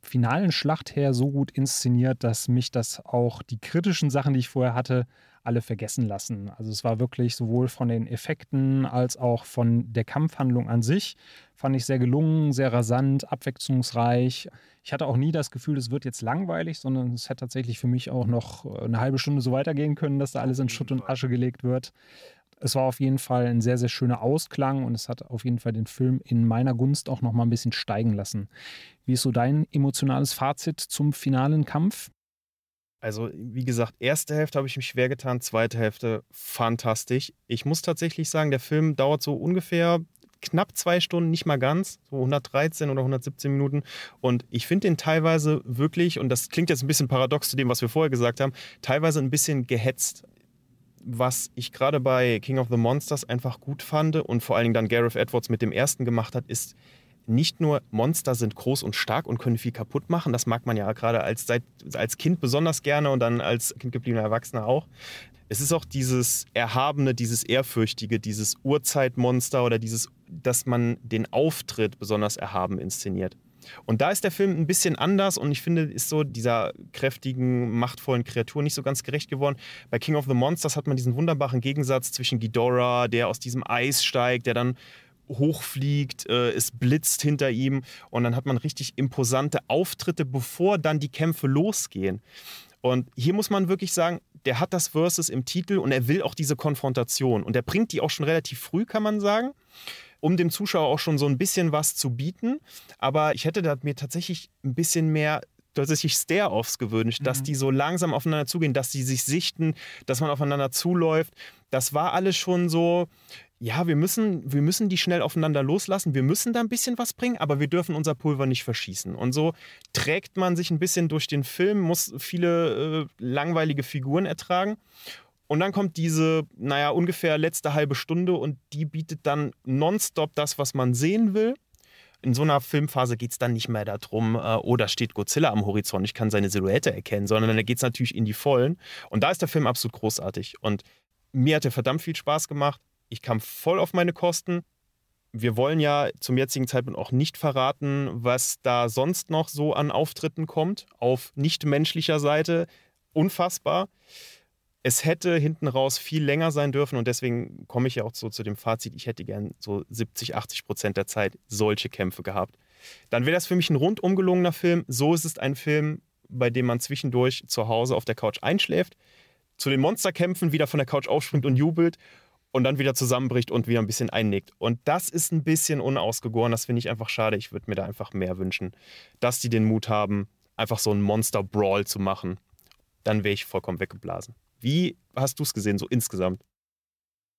finalen Schlacht her so gut inszeniert, dass mich das auch die kritischen Sachen, die ich vorher hatte, alle vergessen lassen. Also es war wirklich sowohl von den Effekten als auch von der Kampfhandlung an sich, fand ich sehr gelungen, sehr rasant, abwechslungsreich. Ich hatte auch nie das Gefühl, es wird jetzt langweilig, sondern es hätte tatsächlich für mich auch noch äh, eine halbe Stunde so weitergehen können, dass da alles in Schutt und Asche gelegt wird. Es war auf jeden Fall ein sehr, sehr schöner Ausklang und es hat auf jeden Fall den Film in meiner Gunst auch noch mal ein bisschen steigen lassen. Wie ist so dein emotionales Fazit zum finalen Kampf? Also, wie gesagt, erste Hälfte habe ich mich schwer getan, zweite Hälfte fantastisch. Ich muss tatsächlich sagen, der Film dauert so ungefähr knapp zwei Stunden, nicht mal ganz, so 113 oder 117 Minuten. Und ich finde den teilweise wirklich, und das klingt jetzt ein bisschen paradox zu dem, was wir vorher gesagt haben, teilweise ein bisschen gehetzt. Was ich gerade bei King of the Monsters einfach gut fand und vor allen Dingen dann Gareth Edwards mit dem ersten gemacht hat, ist, nicht nur Monster sind groß und stark und können viel kaputt machen, das mag man ja gerade als, als Kind besonders gerne und dann als Kind gebliebener Erwachsener auch. Es ist auch dieses Erhabene, dieses Ehrfürchtige, dieses Urzeitmonster oder dieses, dass man den Auftritt besonders erhaben inszeniert. Und da ist der Film ein bisschen anders und ich finde, ist so dieser kräftigen, machtvollen Kreatur nicht so ganz gerecht geworden. Bei King of the Monsters hat man diesen wunderbaren Gegensatz zwischen Ghidorah, der aus diesem Eis steigt, der dann hochfliegt, äh, es blitzt hinter ihm und dann hat man richtig imposante Auftritte, bevor dann die Kämpfe losgehen. Und hier muss man wirklich sagen, der hat das Versus im Titel und er will auch diese Konfrontation. Und er bringt die auch schon relativ früh, kann man sagen, um dem Zuschauer auch schon so ein bisschen was zu bieten. Aber ich hätte da mir tatsächlich ein bisschen mehr tatsächlich Stare-Offs gewünscht, mhm. dass die so langsam aufeinander zugehen, dass die sich sichten, dass man aufeinander zuläuft. Das war alles schon so, ja, wir müssen, wir müssen die schnell aufeinander loslassen, wir müssen da ein bisschen was bringen, aber wir dürfen unser Pulver nicht verschießen. Und so trägt man sich ein bisschen durch den Film, muss viele äh, langweilige Figuren ertragen. Und dann kommt diese, naja, ungefähr letzte halbe Stunde und die bietet dann nonstop das, was man sehen will. In so einer Filmphase geht es dann nicht mehr darum, äh, oh, da steht Godzilla am Horizont, ich kann seine Silhouette erkennen, sondern da geht es natürlich in die Vollen. Und da ist der Film absolut großartig. Und mir hat er verdammt viel Spaß gemacht ich kam voll auf meine Kosten. Wir wollen ja zum jetzigen Zeitpunkt auch nicht verraten, was da sonst noch so an Auftritten kommt, auf nichtmenschlicher Seite. Unfassbar. Es hätte hinten raus viel länger sein dürfen und deswegen komme ich ja auch so zu dem Fazit, ich hätte gern so 70, 80 Prozent der Zeit solche Kämpfe gehabt. Dann wäre das für mich ein rundum gelungener Film. So ist es ein Film, bei dem man zwischendurch zu Hause auf der Couch einschläft, zu den Monsterkämpfen wieder von der Couch aufspringt und jubelt und dann wieder zusammenbricht und wieder ein bisschen einnickt. Und das ist ein bisschen unausgegoren. Das finde ich einfach schade. Ich würde mir da einfach mehr wünschen, dass die den Mut haben, einfach so einen Monster-Brawl zu machen. Dann wäre ich vollkommen weggeblasen. Wie hast du es gesehen, so insgesamt?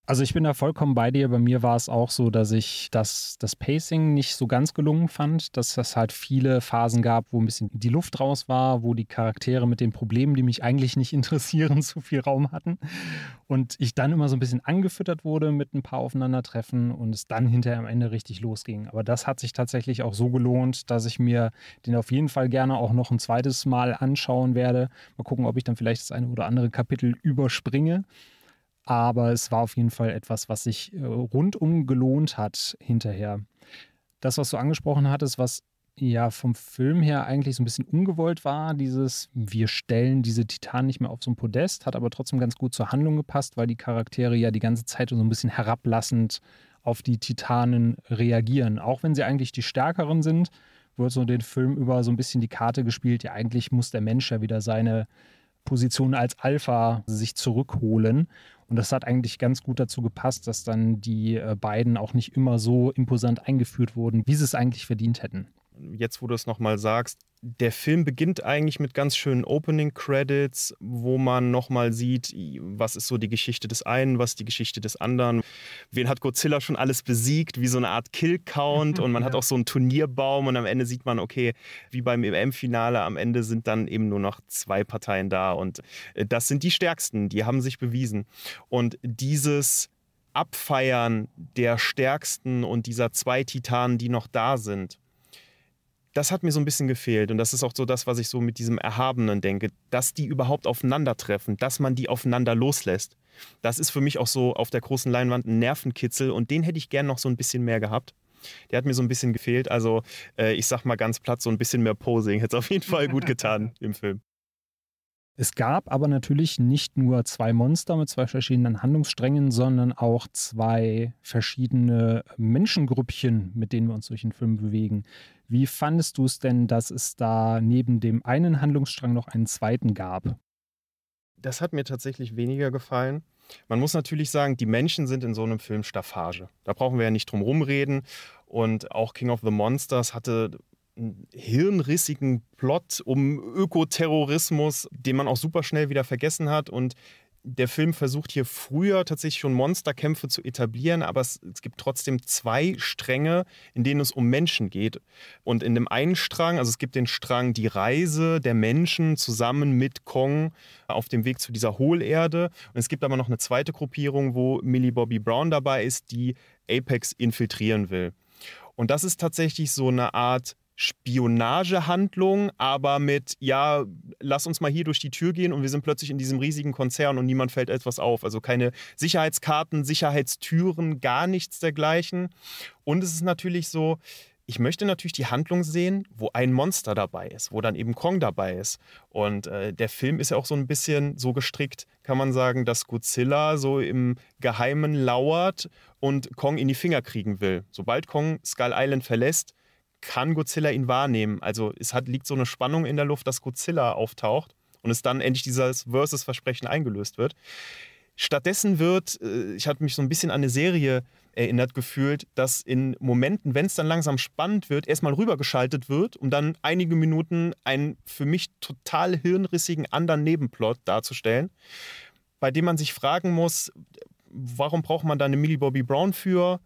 Also ich bin da vollkommen bei dir. Bei mir war es auch so, dass ich das, das Pacing nicht so ganz gelungen fand, dass es halt viele Phasen gab, wo ein bisschen die Luft raus war, wo die Charaktere mit den Problemen, die mich eigentlich nicht interessieren, zu viel Raum hatten. Und ich dann immer so ein bisschen angefüttert wurde mit ein paar Aufeinandertreffen und es dann hinterher am Ende richtig losging. Aber das hat sich tatsächlich auch so gelohnt, dass ich mir den auf jeden Fall gerne auch noch ein zweites Mal anschauen werde. Mal gucken, ob ich dann vielleicht das eine oder andere Kapitel überspringe. Aber es war auf jeden Fall etwas, was sich äh, rundum gelohnt hat hinterher. Das, was du angesprochen hattest, was ja vom Film her eigentlich so ein bisschen ungewollt war, dieses, wir stellen diese Titanen nicht mehr auf so ein Podest, hat aber trotzdem ganz gut zur Handlung gepasst, weil die Charaktere ja die ganze Zeit so ein bisschen herablassend auf die Titanen reagieren. Auch wenn sie eigentlich die Stärkeren sind, wird so den Film über so ein bisschen die Karte gespielt, ja eigentlich muss der Mensch ja wieder seine Position als Alpha sich zurückholen. Und das hat eigentlich ganz gut dazu gepasst, dass dann die äh, beiden auch nicht immer so imposant eingeführt wurden, wie sie es eigentlich verdient hätten. Jetzt wo du es nochmal sagst, der Film beginnt eigentlich mit ganz schönen Opening Credits, wo man nochmal sieht, was ist so die Geschichte des einen, was die Geschichte des anderen. Wen hat Godzilla schon alles besiegt, wie so eine Art Kill-Count und man ja. hat auch so einen Turnierbaum und am Ende sieht man, okay, wie beim EM-Finale, am Ende sind dann eben nur noch zwei Parteien da und äh, das sind die stärksten, die haben sich bewiesen. Und dieses Abfeiern der Stärksten und dieser zwei Titanen, die noch da sind, das hat mir so ein bisschen gefehlt. Und das ist auch so das, was ich so mit diesem Erhabenen denke, dass die überhaupt aufeinandertreffen, dass man die aufeinander loslässt. Das ist für mich auch so auf der großen Leinwand ein Nervenkitzel und den hätte ich gern noch so ein bisschen mehr gehabt. Der hat mir so ein bisschen gefehlt. Also äh, ich sag mal ganz platt, so ein bisschen mehr Posing hätte es auf jeden Fall gut getan im Film. Es gab aber natürlich nicht nur zwei Monster mit zwei verschiedenen Handlungssträngen, sondern auch zwei verschiedene Menschengrüppchen, mit denen wir uns durch den Film bewegen. Wie fandest du es denn, dass es da neben dem einen Handlungsstrang noch einen zweiten gab? Das hat mir tatsächlich weniger gefallen. Man muss natürlich sagen, die Menschen sind in so einem Film Staffage. Da brauchen wir ja nicht drum rumreden. Und auch King of the Monsters hatte hirnrissigen Plot um Ökoterrorismus, den man auch super schnell wieder vergessen hat. Und der Film versucht hier früher tatsächlich schon Monsterkämpfe zu etablieren, aber es, es, gibt trotzdem zwei Stränge, in denen es um Menschen geht. Und in dem einen Strang, also es gibt den Strang die Reise der Menschen zusammen mit Kong auf dem Weg zu dieser Hohlerde. Und es gibt aber noch eine zweite Gruppierung, wo Millie Bobby Brown dabei ist, die Apex infiltrieren will. Und das ist tatsächlich so eine Art Spionagehandlung, aber mit, ja, lass uns mal hier durch die Tür gehen und wir sind plötzlich in diesem riesigen Konzern und niemand fällt etwas auf. Also keine Sicherheitskarten, Sicherheitstüren, gar nichts dergleichen. Und es ist natürlich so, ich möchte natürlich die Handlung sehen, wo ein Monster dabei ist, wo dann eben Kong dabei ist. Und äh, der Film ist ja auch so ein bisschen so gestrickt, kann man sagen, dass Godzilla so im Geheimen lauert und Kong in die Finger kriegen will. Sobald Kong Skull Island verlässt, kann Godzilla ihn wahrnehmen. Also es hat, liegt so eine Spannung in der Luft, dass Godzilla auftaucht und es dann endlich dieses Versus-Versprechen eingelöst wird. Stattdessen wird, äh, ich hatte mich so ein bisschen an eine Serie erinnert gefühlt, dass in Momenten, wenn es dann langsam spannend wird, erstmal rübergeschaltet wird, um dann einige Minuten einen für mich total hirnrissigen anderen Nebenplot darzustellen, bei dem man sich fragen muss, warum braucht man da eine Millie Bobby Brown für?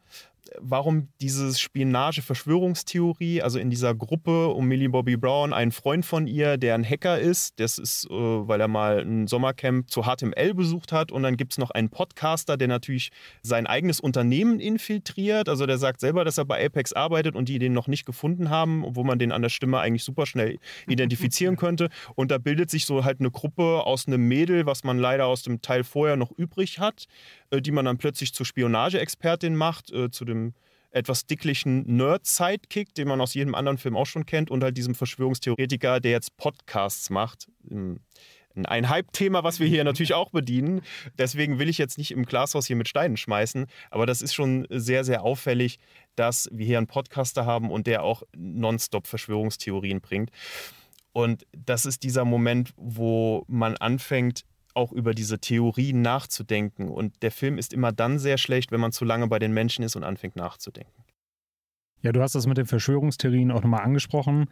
Warum diese Spionage-Verschwörungstheorie, also in dieser Gruppe um Millie Bobby Brown, ein Freund von ihr, der ein Hacker ist, das ist, äh, weil er mal ein Sommercamp zu HTML besucht hat und dann gibt es noch einen Podcaster, der natürlich sein eigenes Unternehmen infiltriert, also der sagt selber, dass er bei Apex arbeitet und die den noch nicht gefunden haben, obwohl man den an der Stimme eigentlich super schnell identifizieren könnte. Und da bildet sich so halt eine Gruppe aus einem Mädel, was man leider aus dem Teil vorher noch übrig hat, die man dann plötzlich zur Spionageexpertin macht, äh, zu dem etwas dicklichen Nerd-Sidekick, den man aus jedem anderen Film auch schon kennt, und halt diesem Verschwörungstheoretiker, der jetzt Podcasts macht. Ein Hype-Thema, was wir hier natürlich auch bedienen. Deswegen will ich jetzt nicht im Glashaus hier mit Steinen schmeißen, aber das ist schon sehr, sehr auffällig, dass wir hier einen Podcaster haben und der auch nonstop Verschwörungstheorien bringt. Und das ist dieser Moment, wo man anfängt, auch über diese Theorien nachzudenken. Und der Film ist immer dann sehr schlecht, wenn man zu lange bei den Menschen ist und anfängt nachzudenken. Ja, du hast das mit den Verschwörungstheorien auch nochmal angesprochen.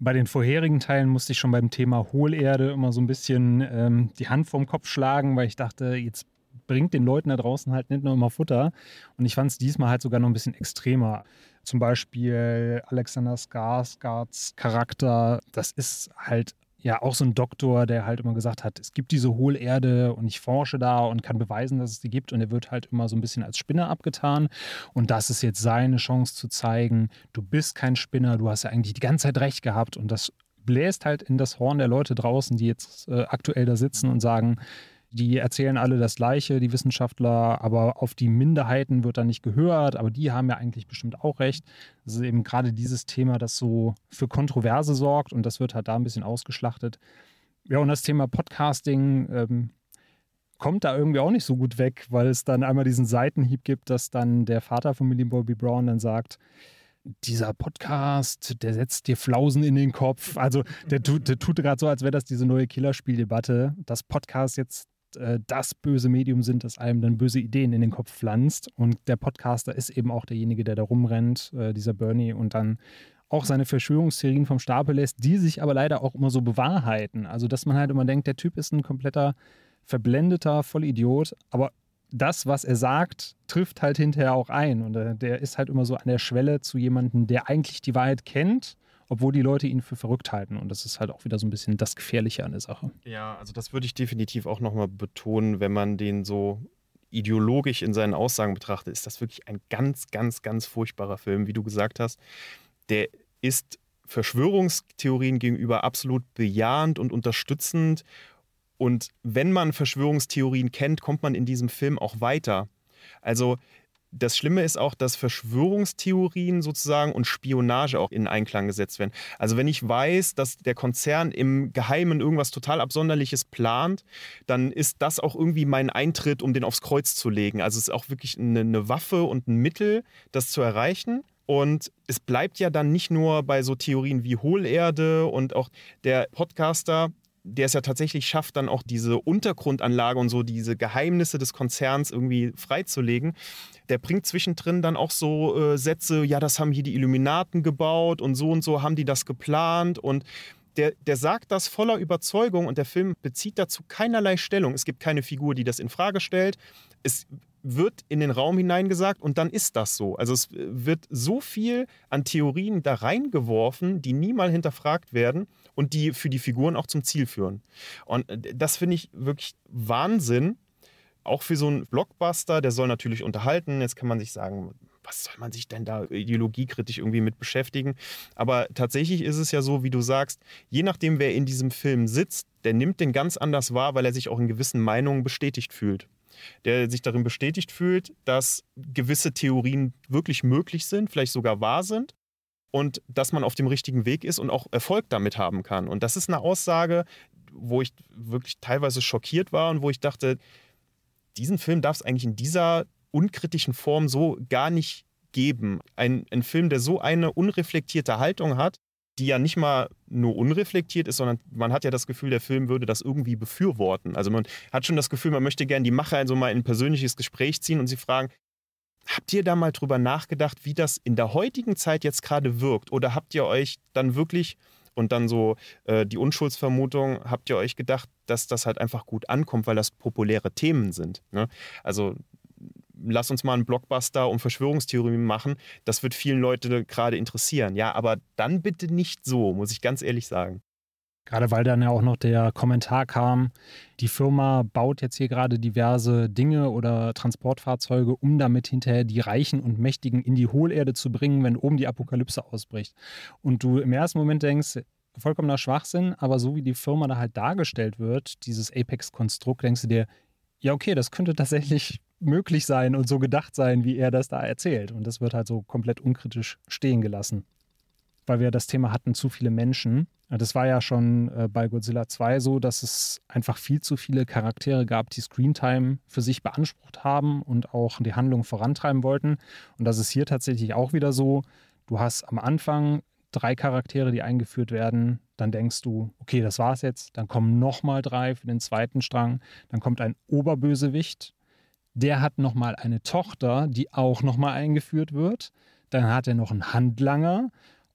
Bei den vorherigen Teilen musste ich schon beim Thema Hohlerde immer so ein bisschen ähm, die Hand vorm Kopf schlagen, weil ich dachte, jetzt bringt den Leuten da draußen halt nicht nur immer Futter. Und ich fand es diesmal halt sogar noch ein bisschen extremer. Zum Beispiel Alexander Skarsgards Charakter, das ist halt ja auch so ein Doktor, der halt immer gesagt hat, es gibt diese Hohlerde und ich forsche da und kann beweisen, dass es die gibt. Und er wird halt immer so ein bisschen als Spinner abgetan. Und das ist jetzt seine Chance zu zeigen, du bist kein Spinner, du hast ja eigentlich die ganze Zeit recht gehabt. Und das bläst halt in das Horn der Leute draußen, die jetzt äh, aktuell da sitzen und sagen, die erzählen alle das Gleiche, die Wissenschaftler, aber auf die Minderheiten wird da nicht gehört, aber die haben ja eigentlich bestimmt auch recht. Das ist eben gerade dieses Thema, das so für Kontroverse sorgt und das wird halt da ein bisschen ausgeschlachtet. Ja, und das Thema Podcasting ähm, kommt da irgendwie auch nicht so gut weg, weil es dann einmal diesen Seitenhieb gibt, dass dann der Vater von Millie Bobby Brown dann sagt, dieser Podcast, der setzt dir Flausen in den Kopf. Also der tut, der tut gerade so, als wäre das diese neue Killerspieldebatte, dass Podcast jetzt äh, das böse Medium sind, das einem dann böse Ideen in den Kopf pflanzt. Und der Podcaster ist eben auch derjenige, der da rumrennt, äh, dieser Bernie, und dann auch seine Verschwörungstheorien vom Stapel lässt, die sich aber leider auch immer so bewahrheiten. Also, dass man halt immer denkt, der Typ ist ein kompletter verblendeter Vollidiot, aber das, was er sagt, trifft halt hinterher auch ein. Und äh, der ist halt immer so an der Schwelle zu jemandem, der eigentlich die Wahrheit kennt, obwohl die Leute ihn für verrückt halten. Und das ist halt auch wieder so ein bisschen das Gefährliche an der Sache. Ja, also das würde ich definitiv auch nochmal betonen, wenn man den so ideologisch in seinen Aussagen betrachtet, ist das wirklich ein ganz, ganz, ganz furchtbarer Film, wie du gesagt hast. Der ist Verschwörungstheorien gegenüber absolut bejahend und unterstützend. Und wenn man Verschwörungstheorien kennt, kommt man in diesem Film auch weiter. Also das Schlimme ist auch, dass Verschwörungstheorien sozusagen und Spionage auch in Einklang gesetzt werden. Also wenn ich weiß, dass der Konzern im Geheimen irgendwas total Absonderliches plant, dann ist das auch irgendwie mein Eintritt, um den aufs Kreuz zu legen. Also es ist auch wirklich eine, eine Waffe und ein Mittel, das zu erreichen. Und es bleibt ja dann nicht nur bei so Theorien wie Hohlerde und auch der Podcaster, der es ja tatsächlich schafft, dann auch diese Untergrundanlage und so diese Geheimnisse des Konzerns irgendwie freizulegen. Der bringt zwischendrin dann auch so äh, Sätze, ja, das haben hier die Illuminaten gebaut und so und so haben die das geplant und der, der sagt das voller Überzeugung und der Film bezieht dazu keinerlei Stellung. Es gibt keine Figur, die das in Frage stellt. Es wird in den Raum hineingesagt und dann ist das so. Also es wird so viel an Theorien da reingeworfen, die nie mal hinterfragt werden und die für die Figuren auch zum Ziel führen. Und äh, das finde ich wirklich Wahnsinn. Auch für so einen Blockbuster, der soll natürlich unterhalten. Jetzt kann man sich sagen, was soll man sich denn da ideologiekritisch irgendwie mit beschäftigen? Aber tatsächlich ist es ja so, wie du sagst, je nachdem, wer in diesem Film sitzt, der nimmt den ganz anders wahr, weil er sich auch in gewissen Meinungen bestätigt fühlt. Der sich darin bestätigt fühlt, dass gewisse Theorien wirklich möglich sind, vielleicht sogar wahr sind und dass man auf dem richtigen Weg ist und auch Erfolg damit haben kann. Und das ist eine Aussage, wo ich wirklich teilweise schockiert war und wo ich dachte, diesen Film darf es eigentlich in dieser unkritischen Form so gar nicht geben. Ein, ein Film, der so eine unreflektierte Haltung hat, die ja nicht mal nur unreflektiert ist, sondern man hat ja das Gefühl, der Film würde das irgendwie befürworten. Also man hat schon das Gefühl, man möchte gerne die Macher also mal in ein persönliches Gespräch ziehen und sie fragen, Habt ihr da mal drüber nachgedacht, wie das in der heutigen Zeit jetzt gerade wirkt? Oder habt ihr euch dann wirklich, und dann so äh, die Unschuldsvermutung, habt ihr euch gedacht, dass das halt einfach gut ankommt, weil das populäre Themen sind? Ne? Also lass uns mal einen Blockbuster um Verschwörungstheorien machen. Das wird vielen Leute gerade interessieren. Ja, aber dann bitte nicht so, muss ich ganz ehrlich sagen. Gerade weil dann ja auch noch der Kommentar kam, die Firma baut jetzt hier gerade diverse Dinge oder Transportfahrzeuge, um damit hinterher die Reichen und Mächtigen in die Hohlerde zu bringen, wenn oben die Apokalypse ausbricht. Und du im ersten Moment denkst, vollkommener Schwachsinn, aber so wie die Firma da halt dargestellt wird, dieses Apex-Konstrukt, denkst du dir, ja, okay, das könnte tatsächlich möglich sein und so gedacht sein, wie er das da erzählt. Und das wird halt so komplett unkritisch stehen gelassen weil wir das Thema hatten, zu viele Menschen. Das war ja schon äh, bei Godzilla 2 so, dass es einfach viel zu viele Charaktere gab, die Screentime für sich beansprucht haben und auch die Handlung vorantreiben wollten. Und das ist hier tatsächlich auch wieder so. Du hast am Anfang drei Charaktere, die eingeführt werden. Dann denkst du, okay, das war's jetzt. Dann kommen nochmal drei für den zweiten Strang. Dann kommt ein Oberbösewicht. Der hat nochmal eine Tochter, die auch nochmal eingeführt wird. Dann hat er noch einen Handlanger.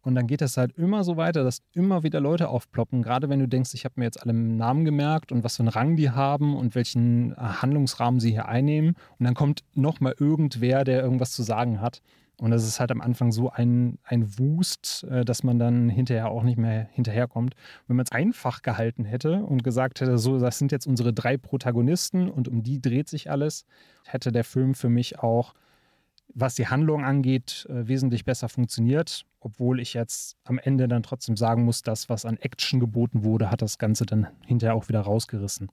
Und dann geht es halt immer so weiter, dass immer wieder Leute aufploppen. Gerade wenn du denkst, ich habe mir jetzt alle Namen gemerkt und was für einen Rang die haben und welchen äh, Handlungsrahmen sie hier einnehmen. Und dann kommt nochmal irgendwer, der irgendwas zu sagen hat. Und das ist halt am Anfang so ein, ein Wust, äh, dass man dann hinterher auch nicht mehr hinterherkommt. Wenn man es einfach gehalten hätte und gesagt hätte, so, das sind jetzt unsere drei Protagonisten und um die dreht sich alles, hätte der Film für mich auch was die Handlung angeht, äh, wesentlich besser funktioniert, obwohl ich jetzt am Ende dann trotzdem sagen muss, das, was an Action geboten wurde, hat das Ganze dann hinterher auch wieder rausgerissen.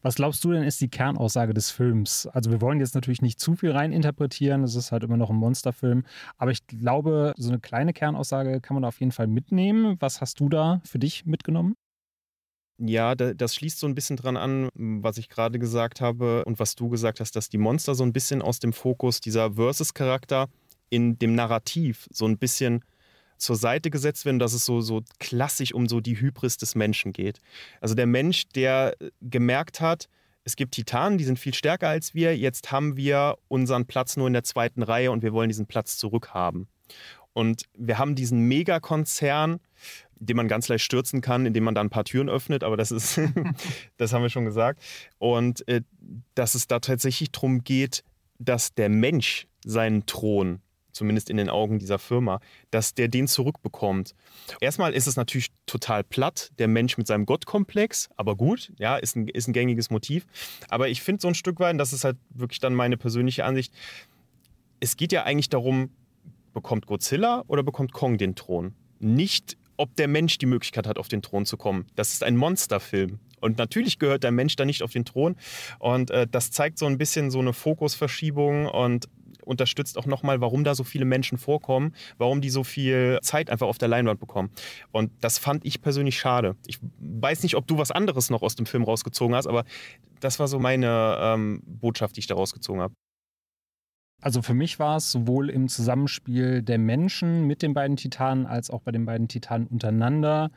Was glaubst du denn ist die Kernaussage des Films? Also wir wollen jetzt natürlich nicht zu viel reininterpretieren, es ist halt immer noch ein Monsterfilm, aber ich glaube, so eine kleine Kernaussage kann man auf jeden Fall mitnehmen. Was hast du da für dich mitgenommen? Ja, das schließt so ein bisschen dran an, was ich gerade gesagt habe und was du gesagt hast, dass die Monster so ein bisschen aus dem Fokus dieser Versus-Charakter in dem Narrativ so ein bisschen zur Seite gesetzt werden, dass es so, so klassisch um so die Hybris des Menschen geht. Also der Mensch, der gemerkt hat, es gibt Titanen, die sind viel stärker als wir, jetzt haben wir unseren Platz nur in der zweiten Reihe und wir wollen diesen Platz zurückhaben. Und wir haben diesen Megakonzern, den man ganz leicht stürzen kann, indem man da ein paar Türen öffnet, aber das ist, das haben wir schon gesagt. Und äh, dass es da tatsächlich darum geht, dass der Mensch seinen Thron, zumindest in den Augen dieser Firma, dass der den zurückbekommt. Erstmal ist es natürlich total platt, der Mensch mit seinem Gottkomplex, aber gut, ja, ist ein, ist ein gängiges Motiv. Aber ich finde so ein Stück weit, das ist halt wirklich dann meine persönliche Ansicht, es geht ja eigentlich darum, bekommt Godzilla oder bekommt Kong den Thron? Nicht ob der Mensch die Möglichkeit hat, auf den Thron zu kommen. Das ist ein Monsterfilm. Und natürlich gehört der Mensch da nicht auf den Thron. Und äh, das zeigt so ein bisschen so eine Fokusverschiebung und unterstützt auch nochmal, warum da so viele Menschen vorkommen, warum die so viel Zeit einfach auf der Leinwand bekommen. Und das fand ich persönlich schade. Ich weiß nicht, ob du was anderes noch aus dem Film rausgezogen hast, aber das war so meine ähm, Botschaft, die ich da rausgezogen habe. Also für mich war es sowohl im Zusammenspiel der Menschen mit den beiden Titanen als auch bei den beiden Titanen untereinander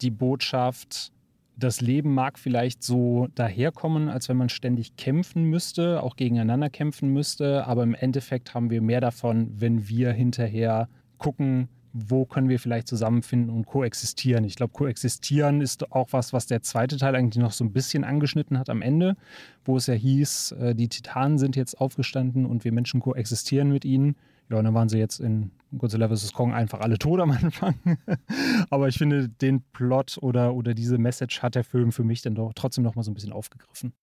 die Botschaft, das Leben mag vielleicht so daherkommen, als wenn man ständig kämpfen müsste, auch gegeneinander kämpfen müsste, aber im Endeffekt haben wir mehr davon, wenn wir hinterher gucken, wo können wir vielleicht zusammenfinden und koexistieren. Ich glaube, koexistieren ist auch was, was der zweite Teil eigentlich noch so ein bisschen angeschnitten hat am Ende, wo es ja hieß, äh, die Titanen sind jetzt aufgestanden und wir Menschen koexistieren mit ihnen. Ja, und dann waren sie jetzt in Godzilla vs. Kong einfach alle tot am Anfang. Aber ich finde, den Plot oder, oder diese Message hat der Film für mich dann doch trotzdem noch mal so ein bisschen aufgegriffen.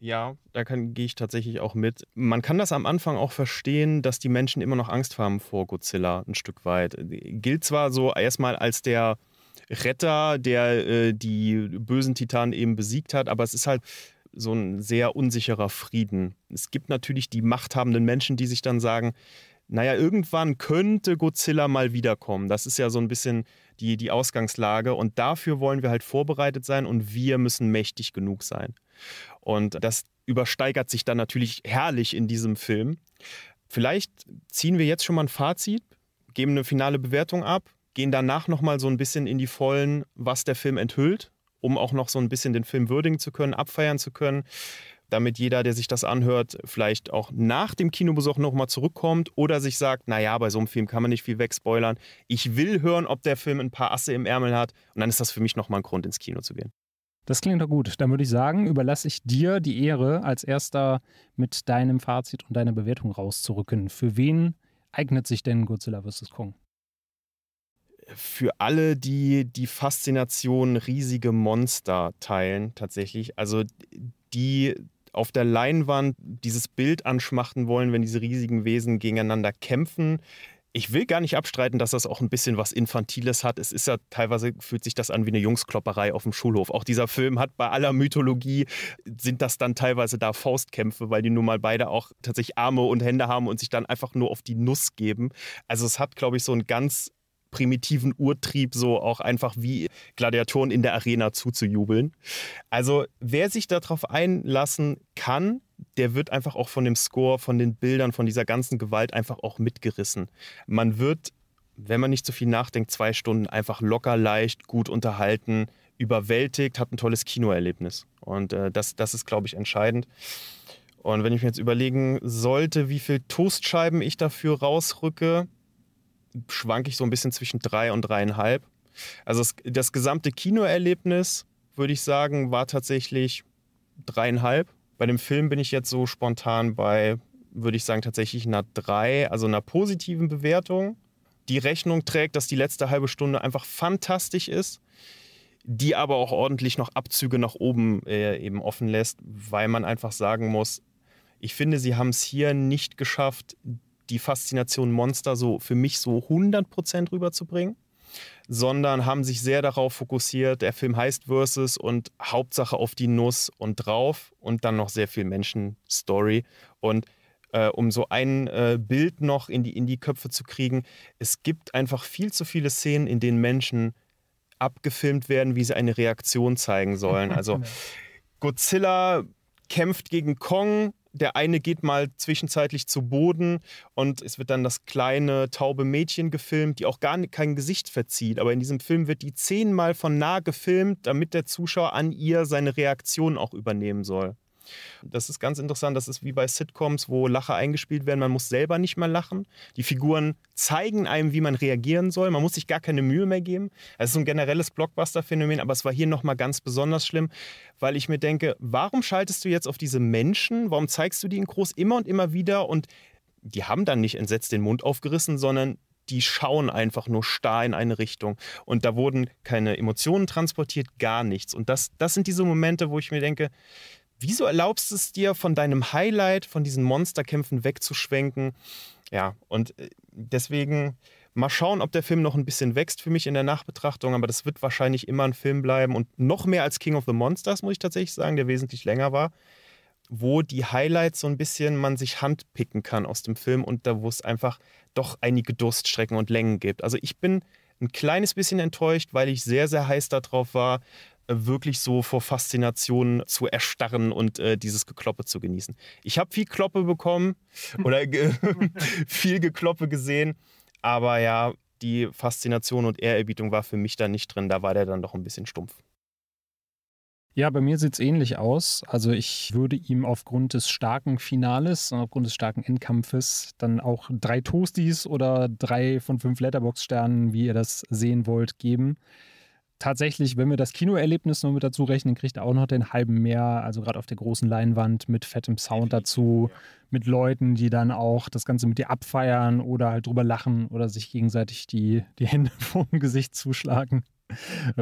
Ja, da gehe ich tatsächlich auch mit. Man kann das am Anfang auch verstehen, dass die Menschen immer noch Angst haben vor Godzilla ein Stück weit. Gilt zwar so erstmal als der Retter, der äh, die bösen Titanen eben besiegt hat, aber es ist halt so ein sehr unsicherer Frieden. Es gibt natürlich die machthabenden Menschen, die sich dann sagen, naja, irgendwann könnte Godzilla mal wiederkommen. Das ist ja so ein bisschen die, die Ausgangslage und dafür wollen wir halt vorbereitet sein und wir müssen mächtig genug sein. Und das übersteigert sich dann natürlich herrlich in diesem Film. Vielleicht ziehen wir jetzt schon mal ein Fazit, geben eine finale Bewertung ab, gehen danach nochmal so ein bisschen in die Vollen, was der Film enthüllt, um auch noch so ein bisschen den Film würdigen zu können, abfeiern zu können damit jeder, der sich das anhört, vielleicht auch nach dem Kinobesuch nochmal zurückkommt oder sich sagt, naja, bei so einem Film kann man nicht viel wegspoilern. Ich will hören, ob der Film ein paar Asse im Ärmel hat und dann ist das für mich nochmal ein Grund, ins Kino zu gehen. Das klingt doch gut. Dann würde ich sagen, überlasse ich dir die Ehre, als erster mit deinem Fazit und deiner Bewertung rauszurücken. Für wen eignet sich denn Godzilla vs. Kong? Für alle, die die Faszination riesige Monster teilen, tatsächlich. Also die auf der Leinwand dieses Bild anschmachten wollen, wenn diese riesigen Wesen gegeneinander kämpfen ich will gar nicht abstreiten, dass das auch ein bisschen was Infantiles hat. Es ist ja teilweise fühlt sich das an wie eine Jungsklopperei auf dem Schulhof. Auch dieser Film hat bei aller Mythologie sind das dann teilweise da Faustkämpfe, weil die nun mal beide auch tatsächlich Arme und Hände haben und sich dann einfach nur auf die Nuss geben. Also es hat, glaube ich, so einen ganz primitiven Urtrieb, so auch einfach wie Gladiatoren in der Arena zuzujubeln. Also wer sich darauf einlassen kann, der wird einfach auch von dem Score, von den Bildern, von dieser ganzen Gewalt einfach auch mitgerissen. Man wird, wenn man nicht zu so viel nachdenkt, zwei Stunden einfach locker, leicht, gut unterhalten, überwältigt, hat ein tolles Kinoerlebnis. Und äh, das, das ist, glaube ich, entscheidend. Und wenn ich mir jetzt überlegen sollte, wie viel Toastscheiben ich dafür rausrücke, schwanke ich so ein bisschen zwischen drei und dreieinhalb. Also das, das gesamte Kinoerlebnis, würde ich sagen, war tatsächlich dreieinhalb. Bei dem Film bin ich jetzt so spontan bei, würde ich sagen, tatsächlich einer 3, also einer positiven Bewertung, die Rechnung trägt, dass die letzte halbe Stunde einfach fantastisch ist, die aber auch ordentlich noch Abzüge nach oben äh, eben offen lässt, weil man einfach sagen muss, ich finde, sie haben es hier nicht geschafft, die Faszination Monster so für mich so 100% rüberzubringen sondern haben sich sehr darauf fokussiert, der Film heißt Versus und Hauptsache auf die Nuss und drauf und dann noch sehr viel Menschen-Story. Und äh, um so ein äh, Bild noch in die, in die Köpfe zu kriegen, es gibt einfach viel zu viele Szenen, in denen Menschen abgefilmt werden, wie sie eine Reaktion zeigen sollen. Also Godzilla kämpft gegen Kong, der eine geht mal zwischenzeitlich zu Boden und es wird dann das kleine taube Mädchen gefilmt, die auch gar kein Gesicht verzieht. Aber in diesem Film wird die zehnmal von nah gefilmt, damit der Zuschauer an ihr seine Reaktion auch übernehmen soll. Das ist ganz interessant. Das ist wie bei Sitcoms, wo Lacher eingespielt werden. Man muss selber nicht mehr lachen. Die Figuren zeigen einem, wie man reagieren soll. Man muss sich gar keine Mühe mehr geben. Es ist so ein generelles Blockbuster-Phänomen, aber es war hier nochmal ganz besonders schlimm, weil ich mir denke, warum schaltest du jetzt auf diese Menschen? Warum zeigst du die in groß immer und immer wieder? Und die haben dann nicht entsetzt den Mund aufgerissen, sondern die schauen einfach nur starr in eine Richtung. Und da wurden keine Emotionen transportiert, gar nichts. Und das, das sind diese Momente, wo ich mir denke, Wieso erlaubst es dir, von deinem Highlight, von diesen Monsterkämpfen wegzuschwenken? Ja, und äh, deswegen mal schauen, ob der Film noch ein bisschen wächst für mich in der Nachbetrachtung, aber das wird wahrscheinlich immer ein Film bleiben und noch mehr als King of the Monsters, muss ich tatsächlich sagen, der wesentlich länger war. wo die Highlights so ein bisschen man sich handpicken kann aus dem Film und da, wo es einfach doch einige Durststrecken und Längen gibt. Also ich bin ein kleines bisschen enttäuscht, weil ich sehr, sehr heiß darauf war, wirklich so vor Faszination zu erstarren und äh, dieses Gekloppe zu genießen. Ich habe viel Kloppe bekommen oder ge viel Gekloppe gesehen, aber ja, die Faszination und Ehrerbietung war für mich da nicht drin. Da war der dann doch ein bisschen stumpf. Ja, bei mir sieht es ähnlich aus. Also ich würde ihm aufgrund des starken Finales und aufgrund des starken Endkampfes dann auch drei Toasties oder drei von fünf Letterbox-Sternen, wie ihr das sehen wollt, geben. Tatsächlich, wenn wir das Kinoerlebnis nur mit dazu rechnen, kriegt er auch noch den halben mehr, also gerade auf der großen Leinwand mit fettem Sound dazu, mit Leuten, die dann auch das Ganze mit dir abfeiern oder halt drüber lachen oder sich gegenseitig die, die Hände vor dem Gesicht zuschlagen.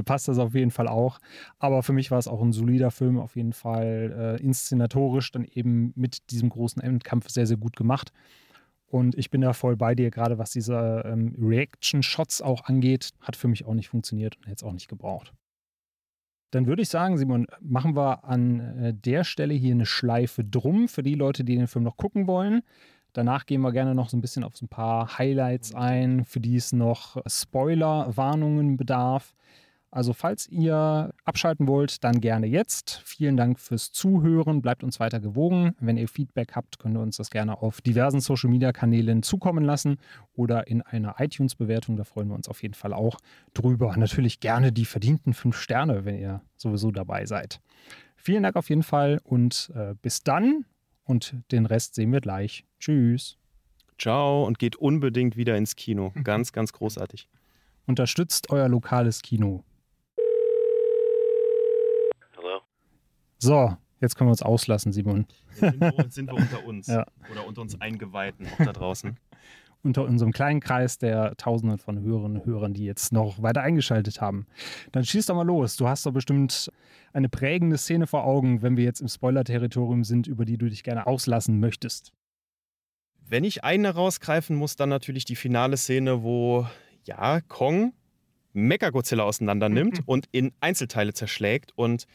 passt das auf jeden Fall auch. Aber für mich war es auch ein solider Film, auf jeden Fall äh, inszenatorisch dann eben mit diesem großen Endkampf sehr, sehr gut gemacht. Und ich bin da voll bei dir, gerade was diese ähm, Reaction-Shots auch angeht, hat für mich auch nicht funktioniert und hätte es auch nicht gebraucht. Dann würde ich sagen, Simon, machen wir an äh, der Stelle hier eine Schleife drum für die Leute, die den Film noch gucken wollen. Danach gehen wir gerne noch so ein bisschen auf so ein paar Highlights ein, für die es noch Spoiler-Warnungen bedarf. Also falls ihr abschalten wollt, dann gerne jetzt. Vielen Dank fürs Zuhören. Bleibt uns weiter gewogen. Wenn ihr Feedback habt, könnt ihr uns das gerne auf diversen Social-Media-Kanälen zukommen lassen oder in einer iTunes-Bewertung. Da freuen wir uns auf jeden Fall auch drüber. Natürlich gerne die verdienten fünf Sterne, wenn ihr sowieso dabei seid. Vielen Dank auf jeden Fall und äh, bis dann. Und den Rest sehen wir gleich. Tschüss. Ciao und geht unbedingt wieder ins Kino. Ganz, ganz großartig. Unterstützt euer lokales Kino. So, jetzt können wir uns auslassen, Simon. Jetzt sind wir, sind wir unter uns. Ja. Oder unter uns Eingeweihten auch da draußen. unter unserem kleinen Kreis der Tausenden von Hörerinnen und Hörern, die jetzt noch weiter eingeschaltet haben. Dann schieß doch mal los. Du hast doch bestimmt eine prägende Szene vor Augen, wenn wir jetzt im Spoiler-Territorium sind, über die du dich gerne auslassen möchtest. Wenn ich eine rausgreifen muss, dann natürlich die finale Szene, wo ja, Kong Mechagodzilla auseinander nimmt mhm. und in Einzelteile zerschlägt. Und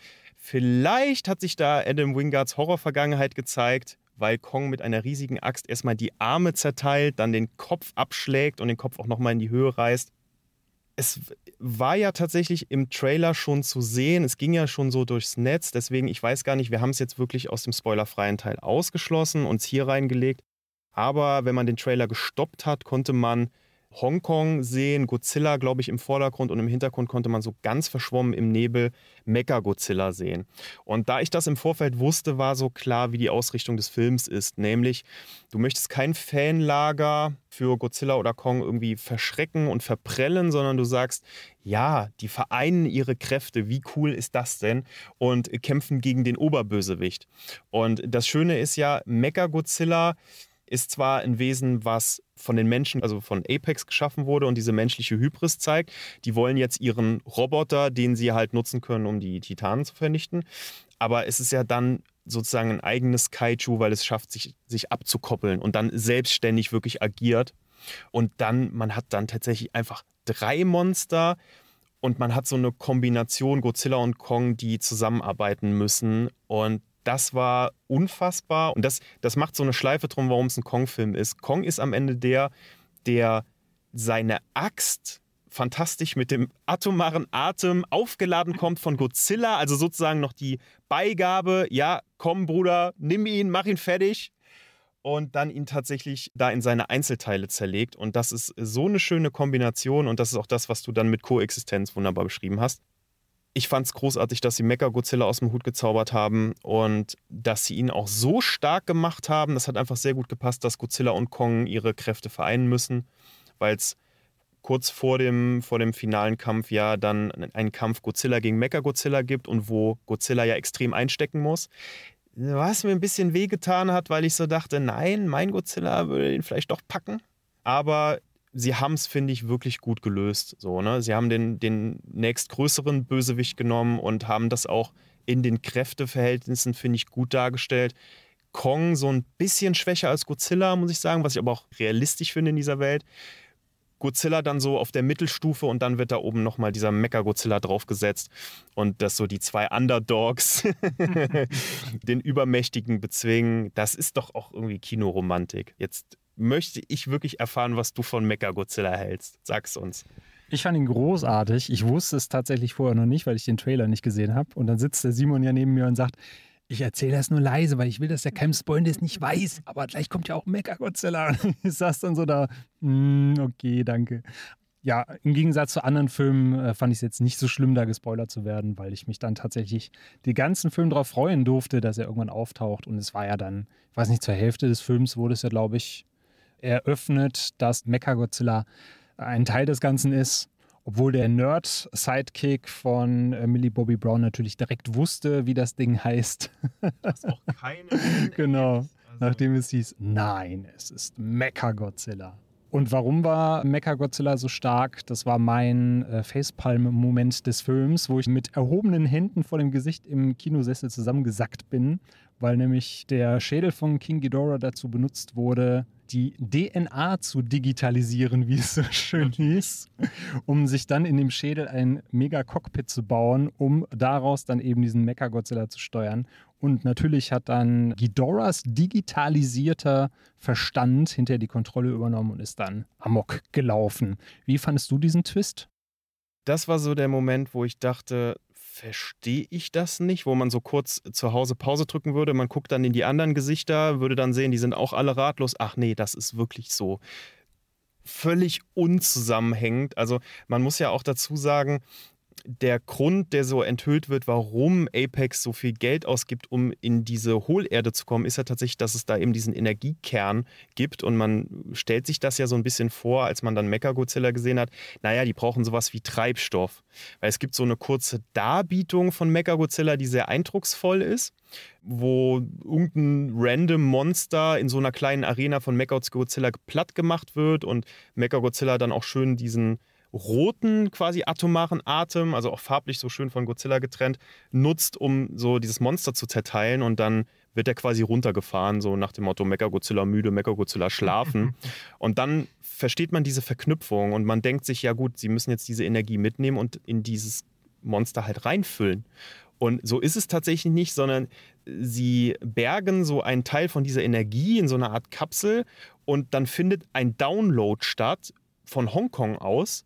vielleicht hat sich da Adam Wingards Horrorvergangenheit gezeigt, weil Kong mit einer riesigen Axt erstmal die Arme zerteilt, dann den Kopf abschlägt und den Kopf auch nochmal in die Höhe reißt. Es war ja tatsächlich im Trailer schon zu sehen, es ging ja schon so durchs Netz, deswegen, ich weiß gar nicht, wir haben es jetzt wirklich aus dem spoilerfreien Teil ausgeschlossen, uns hier reingelegt. Aber wenn man den Trailer gestoppt hat, konnte man Hongkong sehen, Godzilla, glaube ich, im Vordergrund und im Hintergrund konnte man so ganz verschwommen im Nebel Mecha-Godzilla sehen. Und da ich das im Vorfeld wusste, war so klar, wie die Ausrichtung des Films ist. Nämlich, du möchtest kein Fanlager für Godzilla oder Kong irgendwie verschrecken und verprellen, sondern du sagst, ja, die vereinen ihre Kräfte, wie cool ist das denn? Und kämpfen gegen den Oberbösewicht. Und das Schöne ist ja, Mecha-Godzilla ist zwar ein Wesen, was von den Menschen, also von Apex geschaffen wurde und diese menschliche Hybris zeigt. Die wollen jetzt ihren Roboter, den sie halt nutzen können, um die Titanen zu vernichten. Aber es ist ja dann sozusagen ein eigenes Kaiju, weil es schafft, sich, sich abzukoppeln und dann selbstständig wirklich agiert. Und dann, man hat dann tatsächlich einfach drei Monster und man hat so eine Kombination Godzilla und Kong, die zusammenarbeiten müssen. Und das war unfassbar. Und das, das macht so eine Schleife drum, warum es ein Kong-Film ist. Kong ist am Ende der, der seine Axt fantastisch mit dem atomaren Atem aufgeladen kommt von Godzilla. Also sozusagen noch die Beigabe, ja, komm Bruder, nimm ihn, mach ihn fertig. Und dann ihn tatsächlich da in seine Einzelteile zerlegt. Und das ist so eine schöne Kombination. Und das ist auch das, was du dann mit Koexistenz wunderbar beschrieben hast ich fand es großartig, dass sie Mecha Godzilla aus dem Hut gezaubert haben und dass sie ihn auch so stark gemacht haben. Das hat einfach sehr gut gepasst, dass Godzilla und Kong ihre Kräfte vereinen müssen, weil es kurz vor dem, vor dem finalen Kampf ja dann einen Kampf Godzilla gegen Mecha Godzilla gibt und wo Godzilla ja extrem einstecken muss. Was mir ein bisschen wehgetan hat, weil ich so dachte, nein, mein Godzilla würde ihn vielleicht doch packen. Aber sie haben es, finde ich, wirklich gut gelöst. So, ne? Sie haben den, den nächstgrößeren Bösewicht genommen und haben das auch in den Kräfteverhältnissen, finde ich, gut dargestellt. Kong so ein bisschen schwächer als Godzilla, muss ich sagen, was ich aber auch realistisch finde in dieser Welt. Godzilla dann so auf der Mittelstufe und dann wird da oben nochmal dieser Mecha-Godzilla draufgesetzt und dass so die zwei Underdogs den Übermächtigen bezwingen. Das ist doch auch irgendwie Kinoromantik. Jetzt möchte ich wirklich erfahren, was du von Mecha-Godzilla hältst. Sag's uns. Ich fand ihn großartig. Ich wusste es tatsächlich vorher noch nicht, weil ich den Trailer nicht gesehen habe. Und dann sitzt der Simon ja neben mir und sagt, ich erzähle das nur leise, weil ich will, dass der keinem spoilen, der es nicht weiß. Aber gleich kommt ja auch Mecha Godzilla. Ich saß dann so da, mm, okay, danke. Ja, im Gegensatz zu anderen Filmen äh, fand ich es jetzt nicht so schlimm, da gespoilert zu werden, weil ich mich dann tatsächlich die ganzen Film darauf freuen durfte, dass er irgendwann auftaucht. Und es war ja dann, ich weiß nicht, zur Hälfte des Films wurde es ja, glaube ich, eröffnet, dass Mecha Godzilla ein Teil des Ganzen ist. Obwohl der Nerd-Sidekick von äh, Millie Bobby Brown natürlich direkt wusste, wie das Ding heißt. Was auch keine. genau. Also, Nachdem es hieß, nein, es ist Mecha Godzilla. Und warum war Mecha Godzilla so stark? Das war mein äh, Facepalm-Moment des Films, wo ich mit erhobenen Händen vor dem Gesicht im Kinosessel zusammengesackt bin, weil nämlich der Schädel von King Ghidorah dazu benutzt wurde, die DNA zu digitalisieren, wie es so schön hieß, um sich dann in dem Schädel ein Mega-Cockpit zu bauen, um daraus dann eben diesen Mecha-Godzilla zu steuern. Und natürlich hat dann Ghidorahs digitalisierter Verstand hinter die Kontrolle übernommen und ist dann amok gelaufen. Wie fandest du diesen Twist? Das war so der Moment, wo ich dachte, verstehe ich das nicht, wo man so kurz zu Hause Pause drücken würde. Man guckt dann in die anderen Gesichter, würde dann sehen, die sind auch alle ratlos. Ach nee, das ist wirklich so völlig unzusammenhängend. Also man muss ja auch dazu sagen, der Grund, der so enthüllt wird, warum Apex so viel Geld ausgibt, um in diese Hohlerde zu kommen, ist ja tatsächlich, dass es da eben diesen Energiekern gibt. Und man stellt sich das ja so ein bisschen vor, als man dann Mechagodzilla gesehen hat. Naja, die brauchen sowas wie Treibstoff. Weil es gibt so eine kurze Darbietung von Mechagodzilla, die sehr eindrucksvoll ist wo irgendein random Monster in so einer kleinen Arena von Mechagodzilla platt gemacht wird und Mechagodzilla dann auch schön diesen roten quasi atomaren Atem, also auch farblich so schön von Godzilla getrennt, nutzt, um so dieses Monster zu zerteilen und dann wird er quasi runtergefahren, so nach dem Motto Mechagodzilla müde, Mechagodzilla schlafen. und dann versteht man diese Verknüpfung und man denkt sich, ja gut, sie müssen jetzt diese Energie mitnehmen und in dieses Monster halt reinfüllen. Und so ist es tatsächlich nicht, sondern sie bergen so einen Teil von dieser Energie in so einer Art Kapsel und dann findet ein Download statt von Hongkong aus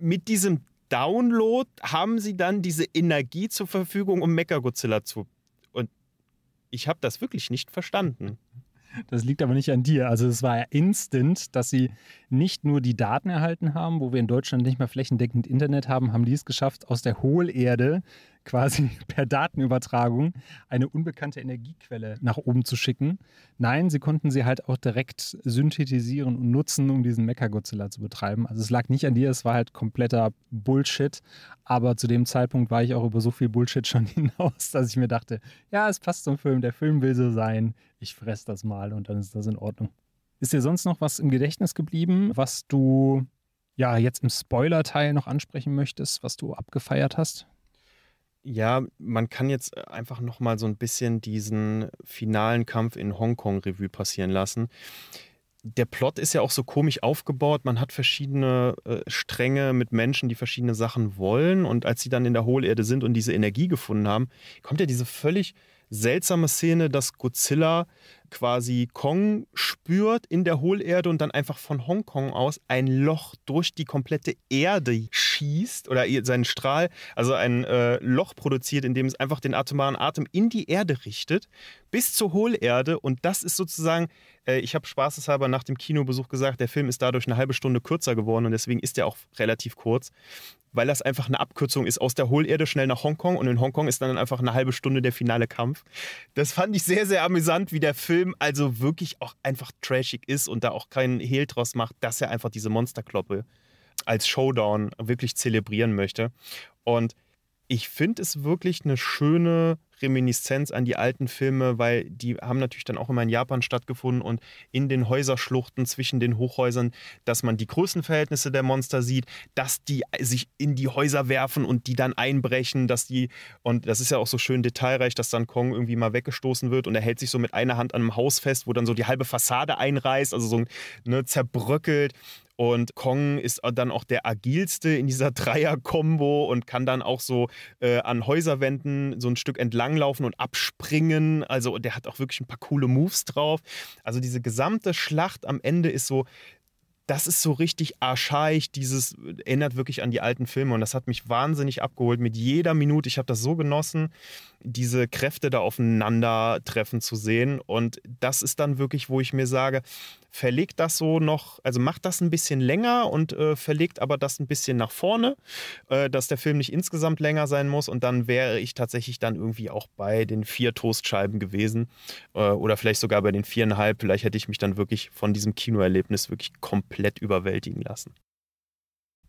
mit diesem Download haben sie dann diese Energie zur Verfügung, um Mechagodzilla zu. Und ich habe das wirklich nicht verstanden. Das liegt aber nicht an dir. Also es war ja instant, dass sie nicht nur die Daten erhalten haben, wo wir in Deutschland nicht mehr flächendeckend Internet haben, haben die es geschafft, aus der Hohlerde quasi per Datenübertragung eine unbekannte Energiequelle nach oben zu schicken. Nein, sie konnten sie halt auch direkt synthetisieren und nutzen, um diesen Mecha-Godzilla zu betreiben. Also es lag nicht an dir, es war halt kompletter Bullshit. Aber zu dem Zeitpunkt war ich auch über so viel Bullshit schon hinaus, dass ich mir dachte, ja, es passt zum Film, der Film will so sein. Ich fress das mal und dann ist das in Ordnung. Ist dir sonst noch was im Gedächtnis geblieben, was du ja jetzt im Spoiler-Teil noch ansprechen möchtest, was du abgefeiert hast? Ja, man kann jetzt äh, einfach noch mal so ein bisschen diesen finalen Kampf in Hongkong Revue passieren lassen. Der Plot ist ja auch so komisch aufgebaut. Man hat verschiedene äh, Stränge mit Menschen, die verschiedene Sachen wollen. Und als sie dann in der Hohlerde sind und diese Energie gefunden haben, kommt ja diese völlig seltsame Szene, dass Godzilla quasi Kong spürt in der Hohlerde und dann einfach von Hongkong aus ein Loch durch die komplette Erde schießt oder seinen Strahl, also ein äh, Loch produziert, in dem es einfach den atomaren Atem in die Erde richtet, bis zur Hohlerde. Und das ist sozusagen, äh, ich habe spaßeshalber nach dem Kinobesuch gesagt, der Film ist dadurch eine halbe Stunde kürzer geworden und deswegen ist er auch relativ kurz weil das einfach eine Abkürzung ist aus der Hohlerde schnell nach Hongkong und in Hongkong ist dann einfach eine halbe Stunde der finale Kampf. Das fand ich sehr, sehr amüsant, wie der Film also wirklich auch einfach trashig ist und da auch keinen Hehl draus macht, dass er einfach diese Monsterkloppe als Showdown wirklich zelebrieren möchte. Und ich finde es wirklich eine schöne Reminiszenz an die alten Filme, weil die haben natürlich dann auch immer in Japan stattgefunden und in den Häuserschluchten zwischen den Hochhäusern, dass man die Größenverhältnisse der Monster sieht, dass die sich in die Häuser werfen und die dann einbrechen, dass die, und das ist ja auch so schön detailreich, dass dann Kong irgendwie mal weggestoßen wird und er hält sich so mit einer Hand an einem Haus fest, wo dann so die halbe Fassade einreißt, also so ne, zerbröckelt. Und Kong ist dann auch der agilste in dieser Dreier-Kombo und kann dann auch so äh, an Häuserwänden so ein Stück entlanglaufen und abspringen. Also der hat auch wirklich ein paar coole Moves drauf. Also diese gesamte Schlacht am Ende ist so das ist so richtig archaisch, dieses erinnert wirklich an die alten Filme und das hat mich wahnsinnig abgeholt mit jeder Minute. Ich habe das so genossen, diese Kräfte da aufeinandertreffen zu sehen und das ist dann wirklich, wo ich mir sage, verlegt das so noch, also macht das ein bisschen länger und äh, verlegt aber das ein bisschen nach vorne, äh, dass der Film nicht insgesamt länger sein muss und dann wäre ich tatsächlich dann irgendwie auch bei den vier Toastscheiben gewesen äh, oder vielleicht sogar bei den viereinhalb. Vielleicht hätte ich mich dann wirklich von diesem Kinoerlebnis wirklich komplett überwältigen lassen.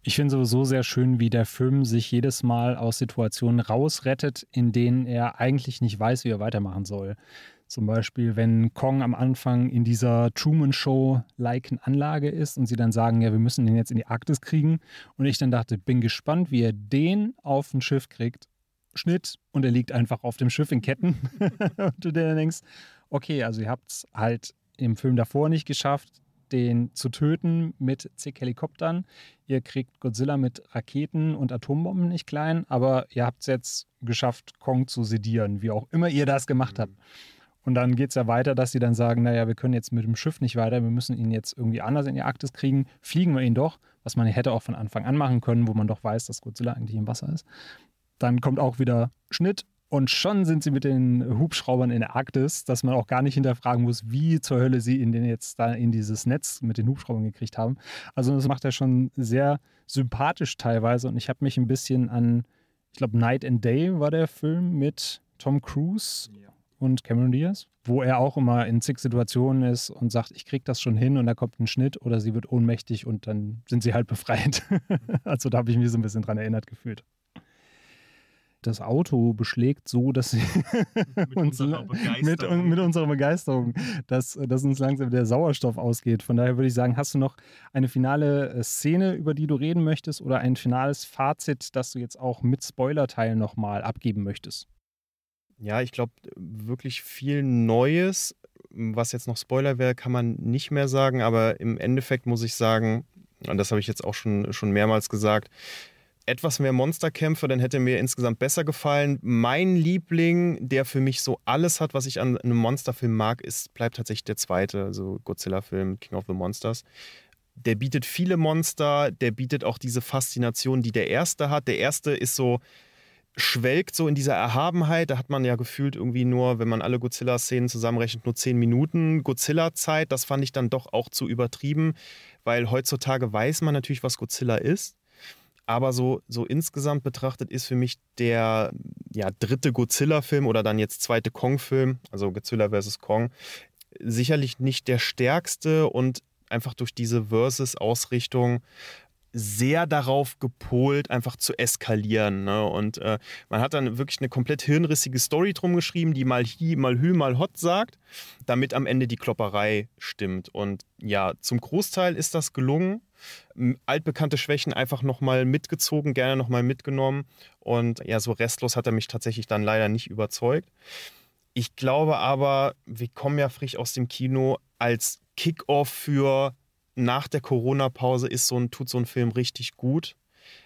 Ich finde sowieso sehr schön, wie der Film sich jedes Mal aus Situationen rausrettet, in denen er eigentlich nicht weiß, wie er weitermachen soll. Zum Beispiel, wenn Kong am Anfang in dieser Truman-Show-liken Anlage ist und sie dann sagen, ja, wir müssen den jetzt in die Arktis kriegen. Und ich dann dachte, bin gespannt, wie er den auf ein Schiff kriegt. Schnitt und er liegt einfach auf dem Schiff in Ketten. und du dir dann denkst, okay, also ihr habt es halt im Film davor nicht geschafft, den zu töten mit zig Helikoptern. Ihr kriegt Godzilla mit Raketen und Atombomben nicht klein, aber ihr habt es jetzt geschafft, Kong zu sedieren, wie auch immer ihr das gemacht habt. Und dann geht es ja weiter, dass sie dann sagen, naja, wir können jetzt mit dem Schiff nicht weiter, wir müssen ihn jetzt irgendwie anders in die Arktis kriegen, fliegen wir ihn doch, was man hätte auch von Anfang an machen können, wo man doch weiß, dass Godzilla eigentlich im Wasser ist. Dann kommt auch wieder Schnitt und schon sind sie mit den Hubschraubern in der Arktis, dass man auch gar nicht hinterfragen muss, wie zur Hölle sie in den jetzt da in dieses Netz mit den Hubschraubern gekriegt haben. Also das macht er schon sehr sympathisch teilweise und ich habe mich ein bisschen an, ich glaube, Night and Day war der Film mit Tom Cruise. Ja und Cameron Diaz, wo er auch immer in zig Situationen ist und sagt, ich krieg das schon hin und da kommt ein Schnitt oder sie wird ohnmächtig und dann sind sie halt befreit. also da habe ich mich so ein bisschen dran erinnert gefühlt. Das Auto beschlägt so, dass sie mit, uns, unserer mit, mit, unserer Begeisterung, dass, dass uns langsam der Sauerstoff ausgeht. Von daher würde ich sagen, hast du noch eine finale äh, Szene, über die du reden möchtest oder ein finales Fazit, das du jetzt auch mit Spoilerteil nochmal abgeben möchtest? Ja, ich glaube, wirklich viel Neues, was jetzt noch Spoiler wäre, kann man nicht mehr sagen, aber im Endeffekt muss ich sagen, und das habe ich jetzt auch schon, schon mehrmals gesagt, etwas mehr Monsterkämpfe, dann hätte mir insgesamt besser gefallen. Mein Liebling, der für mich so alles hat, was ich an einem Monsterfilm mag, ist, bleibt tatsächlich der zweite, also Godzilla-Film, King of the Monsters. Der bietet viele Monster, der bietet auch diese Faszination, die der erste hat. Der erste ist so, schwelgt so in dieser Erhabenheit. Da hat man ja gefühlt irgendwie nur, wenn man alle Godzilla-Szenen zusammenrechnet, nur zehn Minuten Godzilla-Zeit. Das fand ich dann doch auch zu übertrieben, weil heutzutage weiß man natürlich, was Godzilla ist. Aber so, so insgesamt betrachtet ist für mich der ja, dritte Godzilla-Film oder dann jetzt zweite Kong-Film, also Godzilla vs. Kong, sicherlich nicht der stärkste und einfach durch diese Versus-Ausrichtung sehr darauf gepolt, einfach zu eskalieren. Ne? Und äh, man hat dann wirklich eine komplett hirnrissige Story drum geschrieben, die mal hi, mal hü, mal hot sagt, damit am Ende die Klopperei stimmt. Und ja, zum Großteil ist das gelungen. Altbekannte Schwächen einfach nochmal mitgezogen, gerne nochmal mitgenommen. Und ja, so restlos hat er mich tatsächlich dann leider nicht überzeugt. Ich glaube aber, wir kommen ja frisch aus dem Kino als Kickoff für nach der Corona-Pause ist so ein, tut so ein Film richtig gut,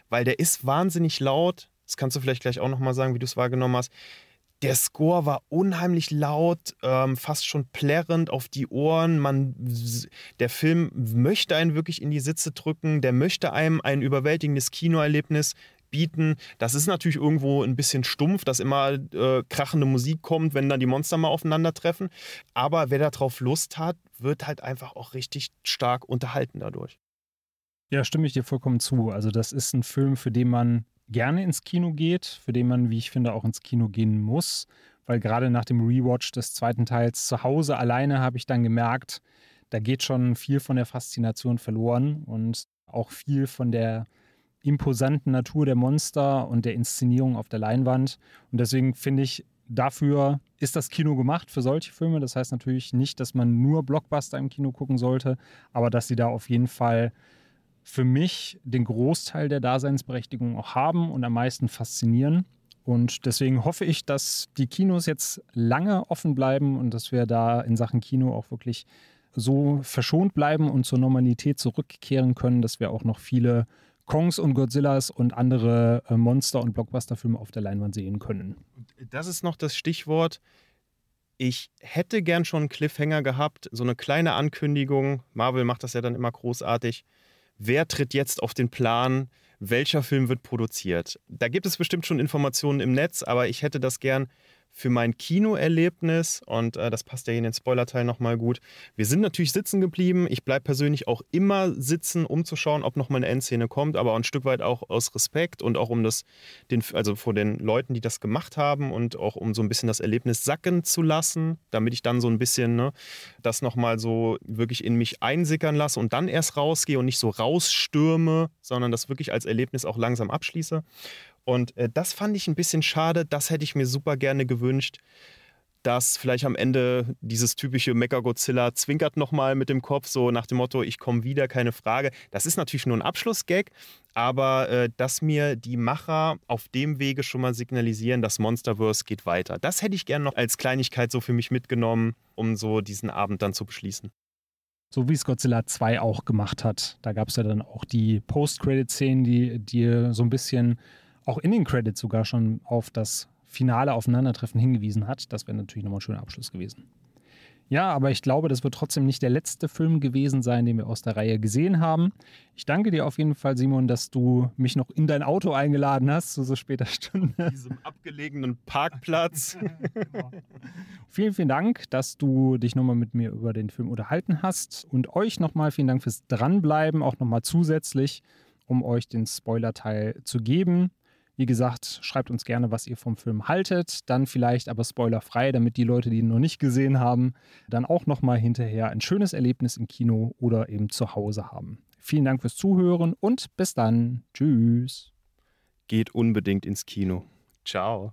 weil der ist wahnsinnig laut. Das kannst du vielleicht gleich auch nochmal sagen, wie du es wahrgenommen hast. Der Score war unheimlich laut, ähm, fast schon plärrend auf die Ohren. Man, der Film möchte einen wirklich in die Sitze drücken, der möchte einem ein überwältigendes Kinoerlebnis bieten. Das ist natürlich irgendwo ein bisschen stumpf, dass immer äh, krachende Musik kommt, wenn dann die Monster mal aufeinandertreffen. Aber wer darauf Lust hat, wird halt einfach auch richtig stark unterhalten dadurch. Ja, stimme ich dir vollkommen zu. Also das ist ein Film, für den man gerne ins Kino geht, für den man, wie ich finde, auch ins Kino gehen muss. Weil gerade nach dem Rewatch des zweiten Teils zu Hause alleine habe ich dann gemerkt, da geht schon viel von der Faszination verloren und auch viel von der imposanten Natur der Monster und der Inszenierung auf der Leinwand. Und deswegen finde ich, dafür ist das Kino gemacht für solche Filme. Das heißt natürlich nicht, dass man nur Blockbuster im Kino gucken sollte, aber dass sie da auf jeden Fall für mich den Großteil der Daseinsberechtigung auch haben und am meisten faszinieren. Und deswegen hoffe ich, dass die Kinos jetzt lange offen bleiben und dass wir da in Sachen Kino auch wirklich so verschont bleiben und zur Normalität zurückkehren können, dass wir auch noch viele Kongs und Godzillas und andere äh, Monster- und Blockbuster-Filme auf der Leinwand sehen können. Das ist noch das Stichwort. Ich hätte gern schon einen Cliffhanger gehabt, so eine kleine Ankündigung. Marvel macht das ja dann immer großartig. Wer tritt jetzt auf den Plan? Welcher Film wird produziert? Da gibt es bestimmt schon Informationen im Netz, aber ich hätte das gern für mein Kinoerlebnis und äh, das passt ja in den Spoilerteil nochmal gut. Wir sind natürlich sitzen geblieben. Ich bleibe persönlich auch immer sitzen, um zu schauen, ob nochmal eine Endszene kommt, aber ein Stück weit auch aus Respekt und auch um das, den, also vor den Leuten, die das gemacht haben und auch um so ein bisschen das Erlebnis sacken zu lassen, damit ich dann so ein bisschen ne, das nochmal so wirklich in mich einsickern lasse und dann erst rausgehe und nicht so rausstürme, sondern das wirklich als Erlebnis auch langsam abschließe. Und äh, das fand ich ein bisschen schade. Das hätte ich mir super gerne gewünscht, dass vielleicht am Ende dieses typische Mecha-Godzilla zwinkert nochmal mit dem Kopf, so nach dem Motto, ich komme wieder, keine Frage. Das ist natürlich nur ein Abschlussgag, aber äh, dass mir die Macher auf dem Wege schon mal signalisieren, das Monsterverse geht weiter. Das hätte ich gerne noch als Kleinigkeit so für mich mitgenommen, um so diesen Abend dann zu beschließen. So wie es Godzilla 2 auch gemacht hat. Da gab es ja dann auch die Post-Credit-Szenen, die, die so ein bisschen auch in den Credits sogar schon auf das finale Aufeinandertreffen hingewiesen hat. Das wäre natürlich nochmal ein schöner Abschluss gewesen. Ja, aber ich glaube, das wird trotzdem nicht der letzte Film gewesen sein, den wir aus der Reihe gesehen haben. Ich danke dir auf jeden Fall, Simon, dass du mich noch in dein Auto eingeladen hast zu so später Stunde. Diesem abgelegenen Parkplatz. Vielen, vielen Dank, dass du dich nochmal mit mir über den Film unterhalten hast. Und euch nochmal vielen Dank fürs Dranbleiben, auch nochmal zusätzlich, um euch den Spoiler-Teil zu geben. Wie gesagt, schreibt uns gerne, was ihr vom Film haltet. Dann vielleicht aber spoilerfrei, damit die Leute, die ihn noch nicht gesehen haben, dann auch nochmal hinterher ein schönes Erlebnis im Kino oder eben zu Hause haben. Vielen Dank fürs Zuhören und bis dann. Tschüss. Geht unbedingt ins Kino. Ciao.